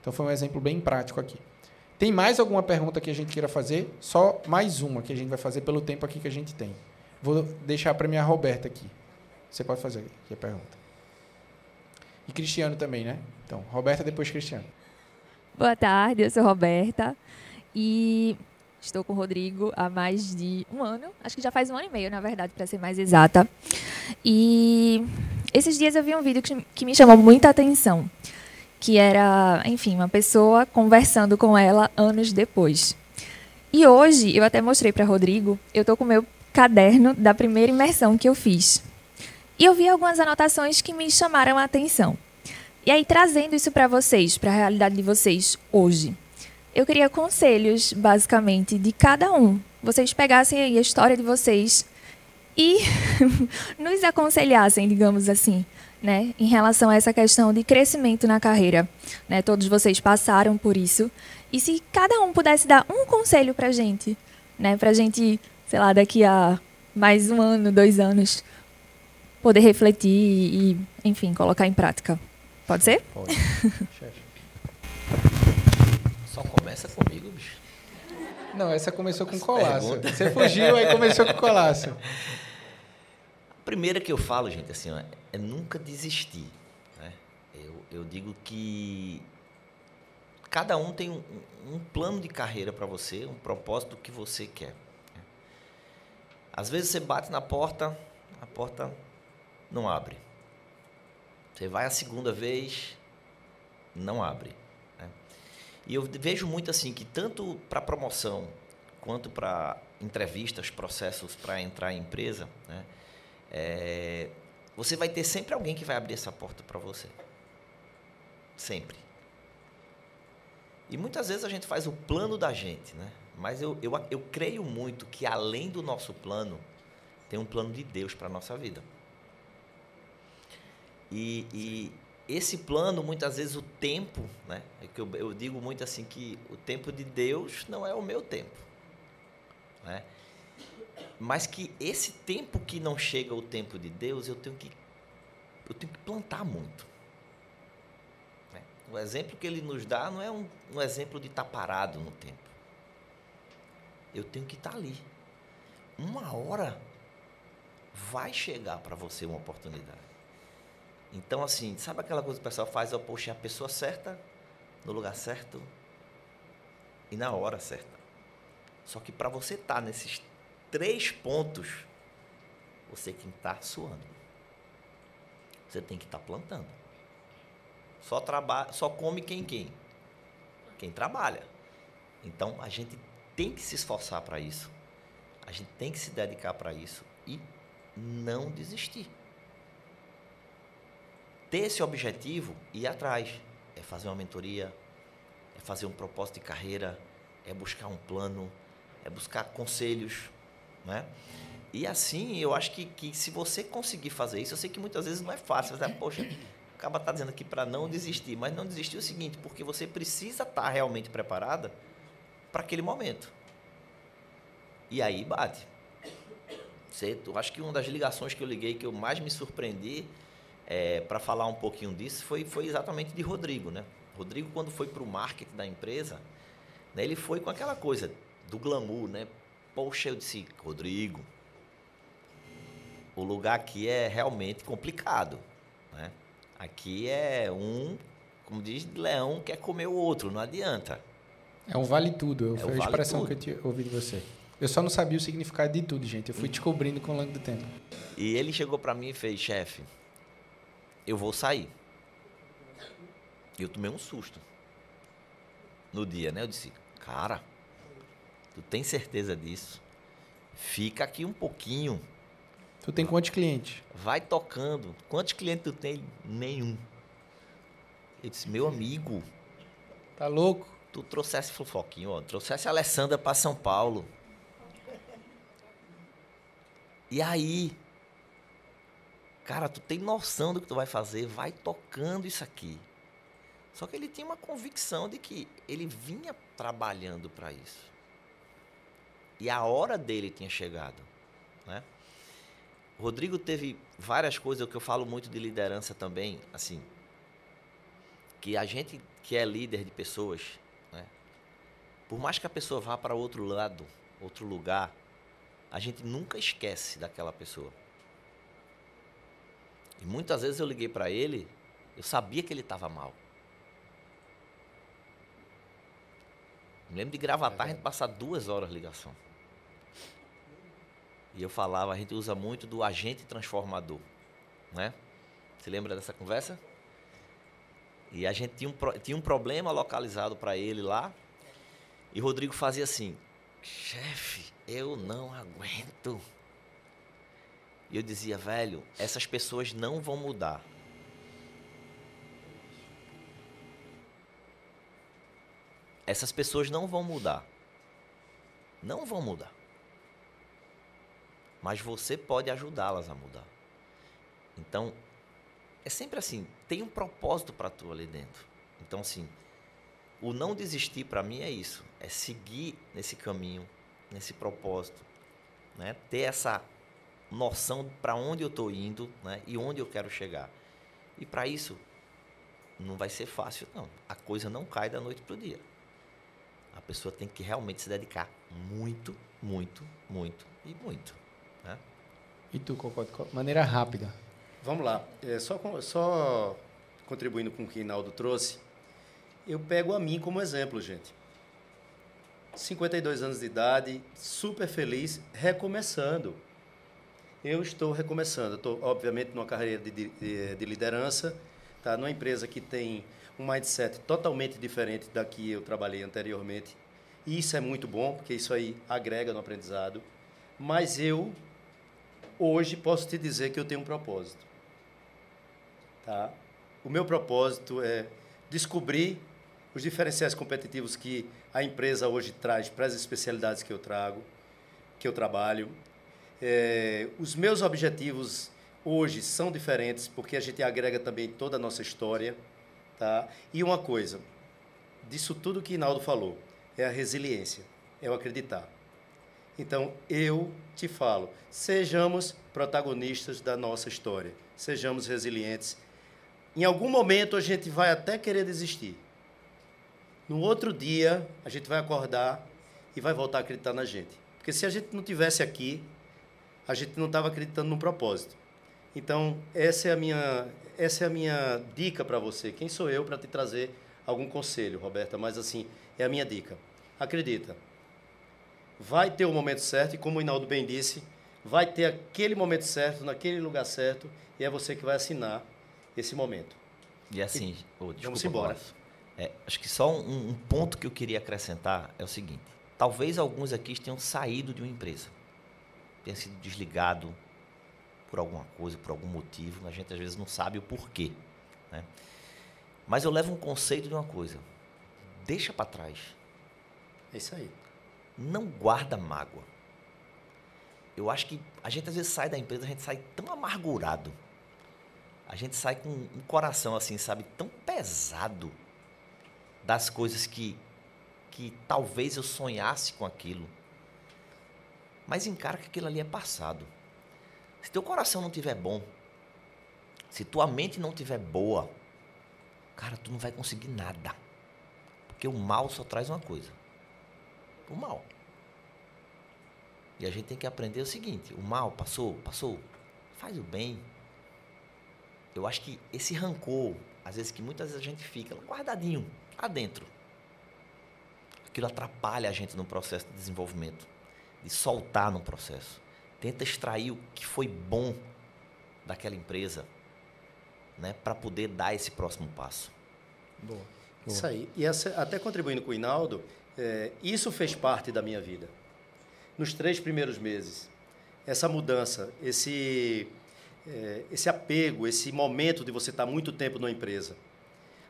Então foi um exemplo bem prático aqui. Tem mais alguma pergunta que a gente queira fazer? Só mais uma que a gente vai fazer pelo tempo aqui que a gente tem. Vou deixar para minha Roberta aqui. Você pode fazer aqui a pergunta. E Cristiano também, né? Então, Roberta, depois Cristiano. Boa tarde, eu sou Roberta e estou com o Rodrigo há mais de um ano. Acho que já faz um ano e meio, na verdade, para ser mais exata. E esses dias eu vi um vídeo que, que me chamou muita atenção que era, enfim, uma pessoa conversando com ela anos depois. E hoje, eu até mostrei para Rodrigo, eu tô com o meu caderno da primeira imersão que eu fiz. E eu vi algumas anotações que me chamaram a atenção. E aí, trazendo isso para vocês, para a realidade de vocês hoje, eu queria conselhos, basicamente, de cada um. Vocês pegassem aí a história de vocês e nos aconselhassem, digamos assim, né, em relação a essa questão de crescimento na carreira. Né, todos vocês passaram por isso. E se cada um pudesse dar um conselho para a gente, né, para a gente, sei lá, daqui a mais um ano, dois anos, poder refletir e, enfim, colocar em prática. Pode ser? Pode. Só começa comigo, bicho. Não, essa começou com colasso. Você fugiu, aí começou com colasso. A primeira que eu falo, gente, assim, ó, é nunca desistir. Né? Eu, eu digo que cada um tem um, um plano de carreira para você, um propósito que você quer. Né? Às vezes você bate na porta, a porta não abre. Você vai a segunda vez, não abre. E eu vejo muito assim que tanto para promoção quanto para entrevistas, processos para entrar em empresa, né? É, você vai ter sempre alguém que vai abrir essa porta para você. Sempre. E muitas vezes a gente faz o plano da gente, né? Mas eu, eu, eu creio muito que além do nosso plano, tem um plano de Deus para a nossa vida. E, e, esse plano, muitas vezes, o tempo, né? É que eu, eu digo muito assim que o tempo de Deus não é o meu tempo. Né? Mas que esse tempo que não chega o tempo de Deus, eu tenho que, eu tenho que plantar muito. Né? O exemplo que ele nos dá não é um, um exemplo de estar tá parado no tempo. Eu tenho que estar tá ali. Uma hora vai chegar para você uma oportunidade. Então, assim, sabe aquela coisa que o pessoal faz? Eu, poxa, a pessoa certa, no lugar certo e na hora certa. Só que para você estar tá nesses três pontos, você tem que estar tá suando. Você tem que estar tá plantando. Só trabalha, só come quem quem? Quem trabalha. Então a gente tem que se esforçar para isso. A gente tem que se dedicar para isso e não desistir. Ter esse objetivo e ir atrás é fazer uma mentoria, é fazer um propósito de carreira, é buscar um plano, é buscar conselhos, né? E assim, eu acho que, que se você conseguir fazer isso, eu sei que muitas vezes não é fácil. Você, poxa, acaba tá dizendo aqui para não desistir, mas não desistir é o seguinte, porque você precisa estar tá realmente preparada para aquele momento. E aí bate. Você, eu acho que uma das ligações que eu liguei que eu mais me surpreendi é, para falar um pouquinho disso foi, foi exatamente de Rodrigo, né? Rodrigo, quando foi para o marketing da empresa, né, ele foi com aquela coisa do glamour, né? Poxa, eu disse, Rodrigo, o lugar aqui é realmente complicado. Né? Aqui é um, como diz, leão quer comer o outro, não adianta. É um vale tudo, é foi vale a expressão tudo. que eu ouvi de você. Eu só não sabia o significado de tudo, gente. Eu fui descobrindo com o longo do tempo. E ele chegou para mim e fez, chefe, eu vou sair. Eu tomei um susto no dia, né? Eu disse, cara, tu tem certeza disso? Fica aqui um pouquinho. Tu tem quantos clientes? Vai tocando. Quantos clientes tu tem? Nenhum. Eu disse, meu amigo. Tá louco? Tu trouxesse Fofoquinho, ó, trouxesse a Alessandra para São Paulo. E aí, cara, tu tem noção do que tu vai fazer, vai tocando isso aqui. Só que ele tinha uma convicção de que ele vinha trabalhando para isso. E a hora dele tinha chegado, né? Rodrigo teve várias coisas, que eu falo muito de liderança também, assim, que a gente que é líder de pessoas, né? Por mais que a pessoa vá para outro lado, outro lugar, a gente nunca esquece daquela pessoa. E muitas vezes eu liguei para ele, eu sabia que ele estava mal. Me lembro de gravatar, a gente passar duas horas ligação. E eu falava, a gente usa muito do agente transformador, né? Você lembra dessa conversa? E a gente tinha um, tinha um problema localizado para ele lá. E Rodrigo fazia assim: chefe, eu não aguento. E eu dizia, velho, essas pessoas não vão mudar. Essas pessoas não vão mudar. Não vão mudar. Mas você pode ajudá-las a mudar. Então, é sempre assim, tem um propósito para tu ali dentro. Então, assim, o não desistir para mim é isso, é seguir nesse caminho, nesse propósito, né? Ter essa noção para onde eu estou indo, né? E onde eu quero chegar. E para isso não vai ser fácil, não. A coisa não cai da noite pro dia. A pessoa tem que realmente se dedicar muito, muito, muito e muito. Né? E tu, Cocó, de maneira rápida. Vamos lá. É, só, só contribuindo com o que Inaldo trouxe, eu pego a mim como exemplo, gente. 52 anos de idade, super feliz, recomeçando. Eu estou recomeçando. Estou, obviamente, numa carreira de, de, de liderança, tá? numa empresa que tem um mindset totalmente diferente da que eu trabalhei anteriormente. E isso é muito bom, porque isso aí agrega no aprendizado. Mas eu, hoje, posso te dizer que eu tenho um propósito. Tá? O meu propósito é descobrir os diferenciais competitivos que a empresa hoje traz para as especialidades que eu trago, que eu trabalho. É, os meus objetivos hoje são diferentes porque a gente agrega também toda a nossa história. Tá? E uma coisa, disso tudo que Inaldo falou, é a resiliência, é o acreditar. Então, eu te falo, sejamos protagonistas da nossa história, sejamos resilientes. Em algum momento a gente vai até querer desistir. No outro dia, a gente vai acordar e vai voltar a acreditar na gente. Porque se a gente não tivesse aqui, a gente não estava acreditando no propósito. Então, essa é a minha, essa é a minha dica para você. Quem sou eu para te trazer algum conselho, Roberta? Mas assim, é a minha dica. Acredita. Vai ter o momento certo e como o Inaldo bem disse, vai ter aquele momento certo, naquele lugar certo, e é você que vai assinar esse momento. E assim, e, oh, vamos embora. É, acho que só um, um ponto que eu queria acrescentar é o seguinte: talvez alguns aqui tenham saído de uma empresa, tenham sido desligado por alguma coisa, por algum motivo, a gente às vezes não sabe o porquê. Né? Mas eu levo um conceito de uma coisa: deixa para trás. É isso aí. Não guarda mágoa. Eu acho que a gente às vezes sai da empresa, a gente sai tão amargurado. A gente sai com um coração assim, sabe, tão pesado das coisas que que talvez eu sonhasse com aquilo. Mas encara que aquilo ali é passado. Se teu coração não tiver bom, se tua mente não tiver boa, cara, tu não vai conseguir nada. Porque o mal só traz uma coisa: o mal. E a gente tem que aprender o seguinte: o mal passou, passou, faz o bem. Eu acho que esse rancor, às vezes que muitas vezes a gente fica guardadinho lá dentro, aquilo atrapalha a gente no processo de desenvolvimento, de soltar no processo. Tenta extrair o que foi bom daquela empresa, né, para poder dar esse próximo passo. Boa. Boa. Isso aí. E essa, até contribuindo com o Inaldo, é, isso fez parte da minha vida. Nos três primeiros meses, essa mudança, esse, é, esse apego, esse momento de você estar muito tempo numa empresa.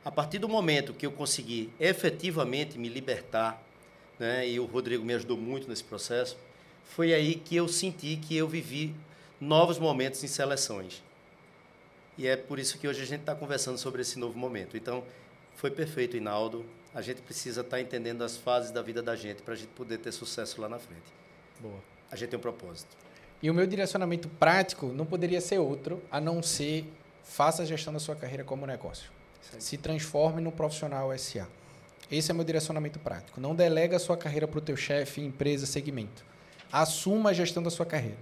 A partir do momento que eu consegui efetivamente me libertar, né, e o Rodrigo me ajudou muito nesse processo, foi aí que eu senti que eu vivi novos momentos em seleções. E é por isso que hoje a gente está conversando sobre esse novo momento. Então, foi perfeito, Inaldo. A gente precisa estar tá entendendo as fases da vida da gente para a gente poder ter sucesso lá na frente. Boa. A gente tem um propósito. E o meu direcionamento prático não poderia ser outro a não ser faça a gestão da sua carreira como negócio. Se transforme no profissional SA. Esse é meu direcionamento prático. Não delega a sua carreira para o teu chefe, empresa, segmento. Assuma a gestão da sua carreira.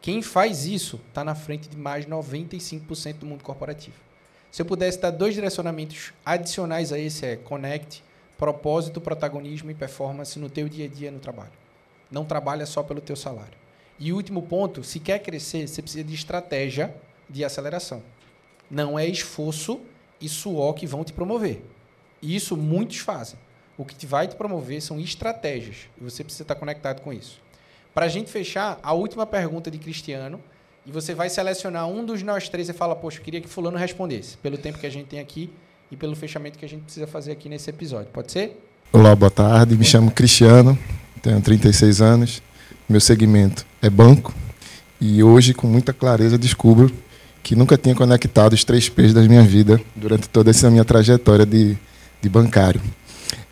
Quem faz isso está na frente de mais de 95% do mundo corporativo. Se eu pudesse dar dois direcionamentos adicionais a esse é Connect, propósito, protagonismo e performance no teu dia a dia no trabalho. Não trabalha só pelo teu salário. E último ponto, se quer crescer, você precisa de estratégia de aceleração. Não é esforço e suor que vão te promover. E isso muitos fazem. O que vai te promover são estratégias. E você precisa estar conectado com isso. Para a gente fechar, a última pergunta de Cristiano. E você vai selecionar um dos nós três e fala, poxa, eu queria que fulano respondesse. Pelo tempo que a gente tem aqui e pelo fechamento que a gente precisa fazer aqui nesse episódio. Pode ser? Olá, boa tarde. Me chamo Cristiano, tenho 36 anos. Meu segmento é banco. E hoje, com muita clareza, descubro que nunca tinha conectado os três P's da minha vida durante toda essa minha trajetória de, de bancário.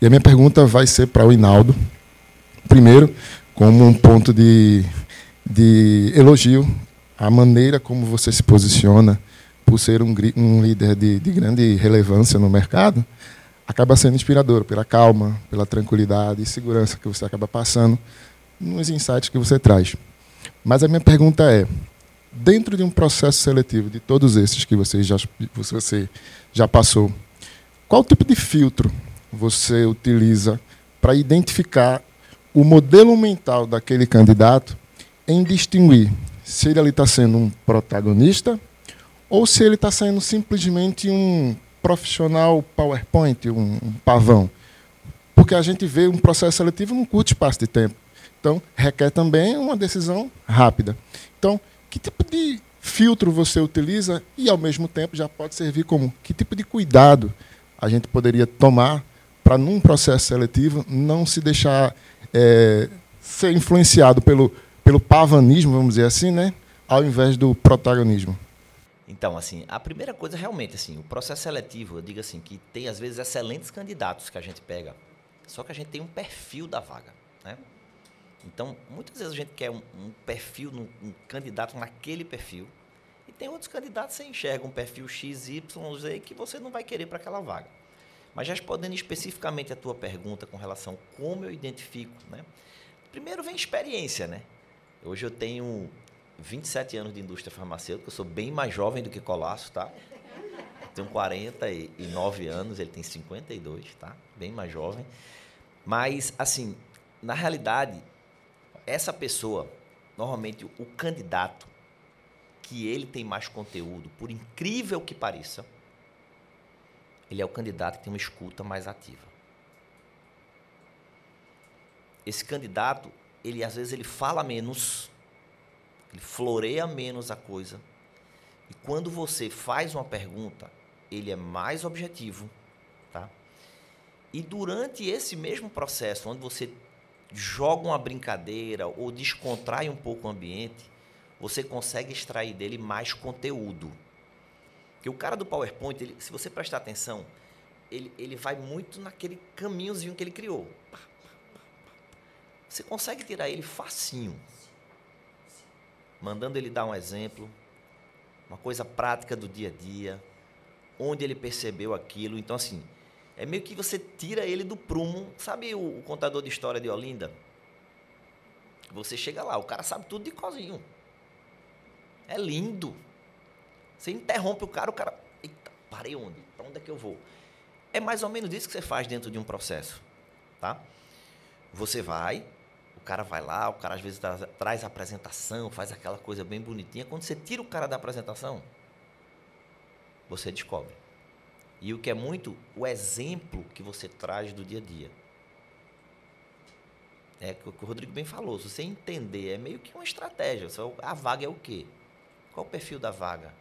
E a minha pergunta vai ser para o Inaldo. Primeiro, como um ponto de, de elogio, a maneira como você se posiciona, por ser um, um líder de, de grande relevância no mercado, acaba sendo inspirador pela calma, pela tranquilidade e segurança que você acaba passando nos insights que você traz. Mas a minha pergunta é: dentro de um processo seletivo de todos esses que você já, você já passou, qual tipo de filtro você utiliza para identificar o modelo mental daquele candidato em distinguir se ele está sendo um protagonista ou se ele está sendo simplesmente um profissional PowerPoint, um, um pavão. Porque a gente vê um processo seletivo num curto espaço de tempo. Então, requer também uma decisão rápida. Então, que tipo de filtro você utiliza e, ao mesmo tempo, já pode servir como que tipo de cuidado a gente poderia tomar para, num processo seletivo, não se deixar é, ser influenciado pelo, pelo pavanismo, vamos dizer assim, né, ao invés do protagonismo? Então, assim, a primeira coisa realmente, assim, o processo seletivo, eu digo assim, que tem às vezes excelentes candidatos que a gente pega, só que a gente tem um perfil da vaga, né? Então, muitas vezes a gente quer um, um perfil, um, um, candidato naquele perfil, e tem outros candidatos que você enxerga um perfil X, Y, Z que você não vai querer para aquela vaga. Mas respondendo especificamente a tua pergunta com relação a como eu identifico, né? Primeiro vem experiência, né? Hoje eu tenho 27 anos de indústria farmacêutica, eu sou bem mais jovem do que Colasso, tá? Eu tenho 49 anos, ele tem 52, tá? Bem mais jovem. Mas, assim, na realidade, essa pessoa, normalmente o candidato, que ele tem mais conteúdo, por incrível que pareça, ele é o candidato que tem uma escuta mais ativa. Esse candidato, ele às vezes ele fala menos, ele floreia menos a coisa. E quando você faz uma pergunta, ele é mais objetivo, tá? E durante esse mesmo processo, onde você joga uma brincadeira ou descontrai um pouco o ambiente, você consegue extrair dele mais conteúdo. Porque o cara do PowerPoint, ele, se você prestar atenção, ele, ele vai muito naquele caminhozinho que ele criou. Você consegue tirar ele facinho mandando ele dar um exemplo, uma coisa prática do dia a dia, onde ele percebeu aquilo. Então, assim, é meio que você tira ele do prumo. Sabe o, o contador de história de Olinda? Você chega lá, o cara sabe tudo de cozinho. É lindo. Você interrompe o cara, o cara. Eita, parei onde? Para onde é que eu vou? É mais ou menos isso que você faz dentro de um processo. Tá? Você vai, o cara vai lá, o cara às vezes traz, traz a apresentação, faz aquela coisa bem bonitinha. Quando você tira o cara da apresentação, você descobre. E o que é muito o exemplo que você traz do dia a dia. É o que o Rodrigo bem falou. Se você entender, é meio que uma estratégia. A vaga é o quê? Qual o perfil da vaga?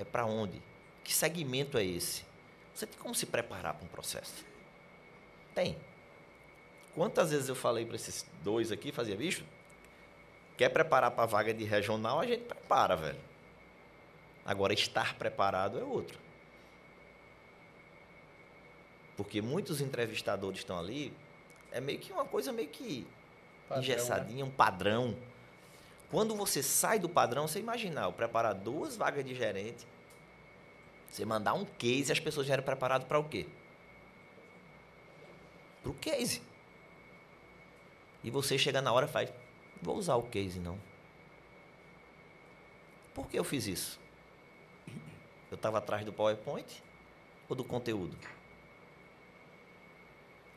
É para onde? Que segmento é esse? Você tem como se preparar para um processo? Tem. Quantas vezes eu falei para esses dois aqui, fazia bicho? Quer preparar para a vaga de regional, a gente prepara, velho. Agora, estar preparado é outro. Porque muitos entrevistadores estão ali, é meio que uma coisa meio que Padrão, engessadinha, um padrão. Quando você sai do padrão, você imaginar, eu preparar duas vagas de gerente, você mandar um case, as pessoas já eram preparadas para o quê? Para o case. E você chega na hora e faz, vou usar o case não. Por que eu fiz isso? Eu estava atrás do PowerPoint ou do conteúdo?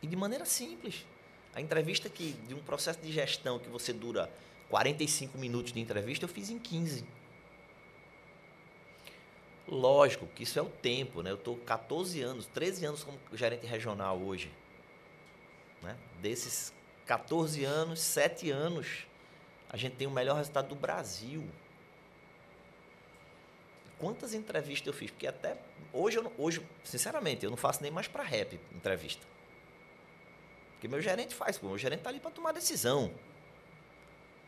E de maneira simples. A entrevista que de um processo de gestão que você dura 45 minutos de entrevista, eu fiz em 15. Lógico que isso é o tempo, né? Eu estou 14 anos, 13 anos como gerente regional hoje. Né? Desses 14 anos, 7 anos, a gente tem o melhor resultado do Brasil. Quantas entrevistas eu fiz? Porque até hoje, não, hoje sinceramente, eu não faço nem mais para rap entrevista. Porque meu gerente faz, pô, meu gerente está ali para tomar decisão.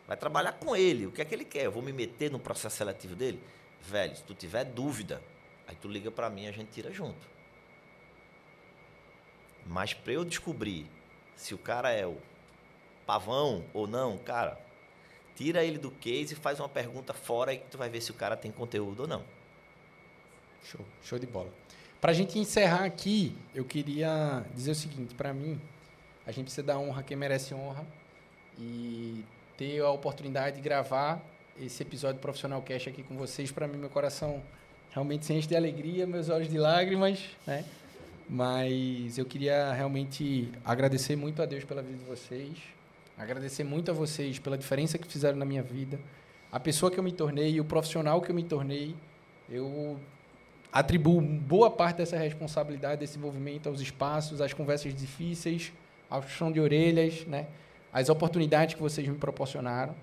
Vai trabalhar com ele. O que é que ele quer? Eu vou me meter no processo seletivo dele? Velho, se tu tiver dúvida, aí tu liga para mim e a gente tira junto. Mas para eu descobrir se o cara é o pavão ou não, cara, tira ele do case e faz uma pergunta fora e tu vai ver se o cara tem conteúdo ou não. Show, show de bola. Para a gente encerrar aqui, eu queria dizer o seguinte: para mim, a gente precisa dar honra a quem merece honra e ter a oportunidade de gravar esse episódio do Profissional Cash aqui com vocês. Para mim, meu coração realmente se enche de alegria, meus olhos de lágrimas, né? Mas eu queria realmente agradecer muito a Deus pela vida de vocês, agradecer muito a vocês pela diferença que fizeram na minha vida, a pessoa que eu me tornei, o profissional que eu me tornei. Eu atribuo boa parte dessa responsabilidade, desse envolvimento aos espaços, às conversas difíceis, ao chão de orelhas, né? As oportunidades que vocês me proporcionaram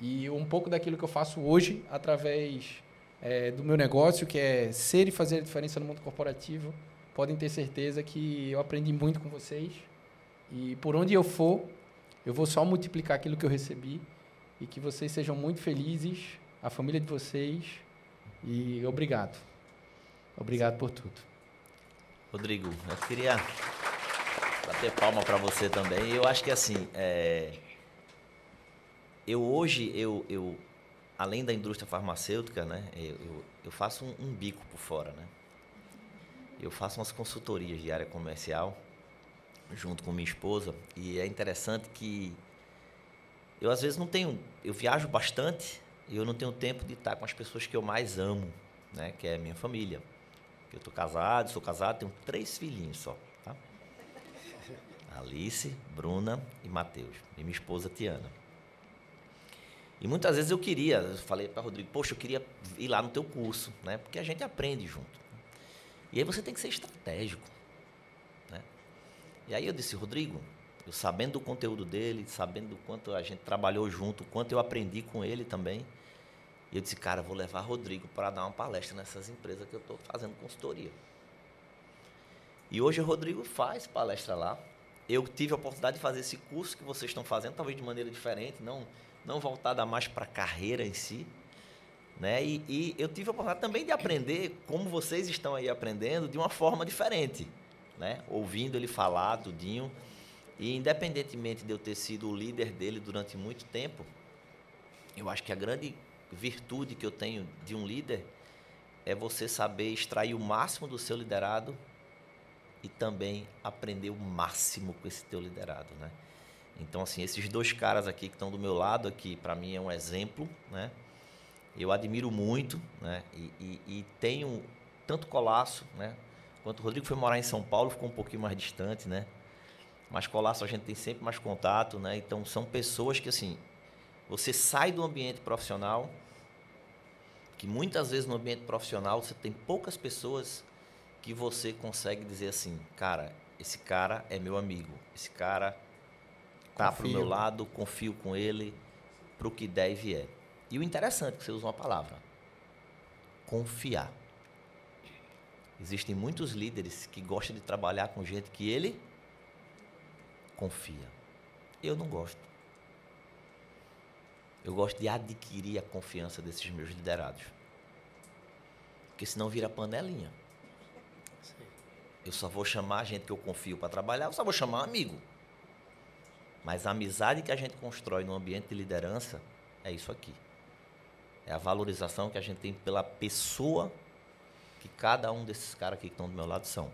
e um pouco daquilo que eu faço hoje através é, do meu negócio, que é ser e fazer a diferença no mundo corporativo. Podem ter certeza que eu aprendi muito com vocês e por onde eu for, eu vou só multiplicar aquilo que eu recebi e que vocês sejam muito felizes, a família de vocês e obrigado. Obrigado por tudo. Rodrigo, eu queria bater palma para você também. Eu acho que assim, é... eu hoje, eu, eu, além da indústria farmacêutica, né, eu, eu, eu faço um, um, bico por fora, né? Eu faço umas consultorias de área comercial junto com minha esposa e é interessante que eu às vezes não tenho, eu viajo bastante e eu não tenho tempo de estar com as pessoas que eu mais amo, né, que é a minha família. Eu estou casado, sou casado, tenho três filhinhos só. Alice, Bruna e Matheus. E minha esposa Tiana. E muitas vezes eu queria, eu falei para Rodrigo, poxa, eu queria ir lá no teu curso, né? Porque a gente aprende junto. E aí você tem que ser estratégico, né? E aí eu disse, Rodrigo, eu sabendo do conteúdo dele, sabendo do quanto a gente trabalhou junto, quanto eu aprendi com ele também, eu disse, cara, vou levar Rodrigo para dar uma palestra nessas empresas que eu estou fazendo consultoria. E hoje o Rodrigo faz palestra lá, eu tive a oportunidade de fazer esse curso que vocês estão fazendo, talvez de maneira diferente, não, não voltada mais para a carreira em si. Né? E, e, eu tive a oportunidade também de aprender como vocês estão aí aprendendo de uma forma diferente, né? ouvindo ele falar tudinho. E independentemente de eu ter sido o líder dele durante muito tempo, eu acho que a grande virtude que eu tenho de um líder é você saber extrair o máximo do seu liderado e também aprender o máximo com esse teu liderado, né? Então, assim, esses dois caras aqui que estão do meu lado aqui, para mim é um exemplo, né? Eu admiro muito, né? E, e, e tenho tanto Colasso, né? Quanto o Rodrigo foi morar em São Paulo, ficou um pouquinho mais distante, né? Mas Colasso a gente tem sempre mais contato, né? Então, são pessoas que, assim, você sai do ambiente profissional, que muitas vezes no ambiente profissional você tem poucas pessoas que você consegue dizer assim, cara, esse cara é meu amigo, esse cara tá confio. pro meu lado, confio com ele pro que der e vier. E o interessante é que você usa uma palavra, confiar. Existem muitos líderes que gostam de trabalhar com gente que ele confia. Eu não gosto. Eu gosto de adquirir a confiança desses meus liderados. Porque senão vira panelinha. Eu só vou chamar a gente que eu confio para trabalhar, eu só vou chamar um amigo. Mas a amizade que a gente constrói no ambiente de liderança é isso aqui. É a valorização que a gente tem pela pessoa que cada um desses caras aqui que estão do meu lado são.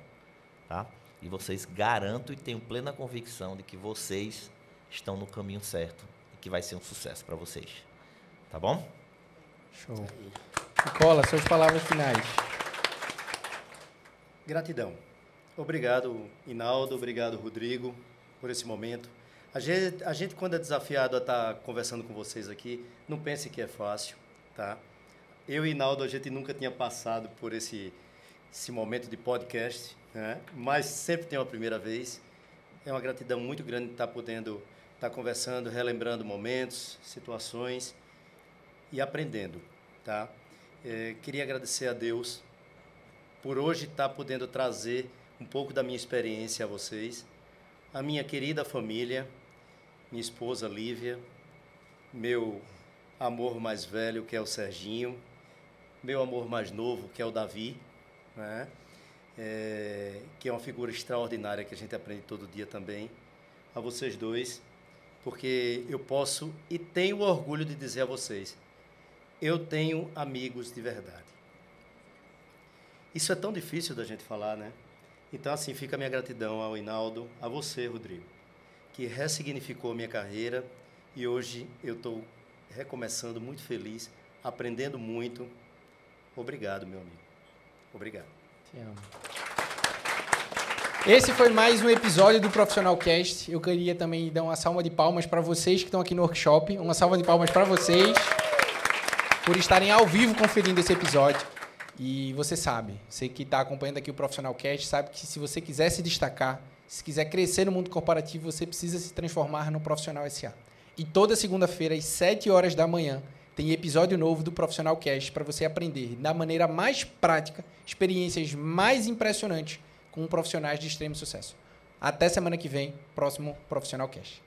Tá? E vocês garanto e tenho plena convicção de que vocês estão no caminho certo e que vai ser um sucesso para vocês. Tá bom? Show. Nicola, suas palavras finais. Gratidão. Obrigado, Inaldo. Obrigado, Rodrigo, por esse momento. A gente, a gente, quando é desafiado a estar conversando com vocês aqui, não pense que é fácil, tá? Eu e Inaldo, a gente nunca tinha passado por esse, esse momento de podcast, né? mas sempre tem uma primeira vez. É uma gratidão muito grande estar podendo estar conversando, relembrando momentos, situações e aprendendo, tá? É, queria agradecer a Deus por hoje estar podendo trazer um pouco da minha experiência a vocês, a minha querida família, minha esposa Lívia, meu amor mais velho, que é o Serginho, meu amor mais novo, que é o Davi, né? É, que é uma figura extraordinária que a gente aprende todo dia também, a vocês dois, porque eu posso e tenho orgulho de dizer a vocês, eu tenho amigos de verdade. Isso é tão difícil da gente falar, né? Então, assim, fica a minha gratidão ao Inaldo, a você, Rodrigo, que ressignificou a minha carreira e hoje eu estou recomeçando muito feliz, aprendendo muito. Obrigado, meu amigo. Obrigado. Te amo. Esse foi mais um episódio do Profissional Cast. Eu queria também dar uma salva de palmas para vocês que estão aqui no workshop. Uma salva de palmas para vocês por estarem ao vivo conferindo esse episódio. E você sabe, você que está acompanhando aqui o Profissional Cast, sabe que se você quiser se destacar, se quiser crescer no mundo corporativo, você precisa se transformar no Profissional SA. E toda segunda-feira, às 7 horas da manhã, tem episódio novo do Profissional Cast para você aprender da maneira mais prática, experiências mais impressionantes com profissionais de extremo sucesso. Até semana que vem, próximo Profissional Cast.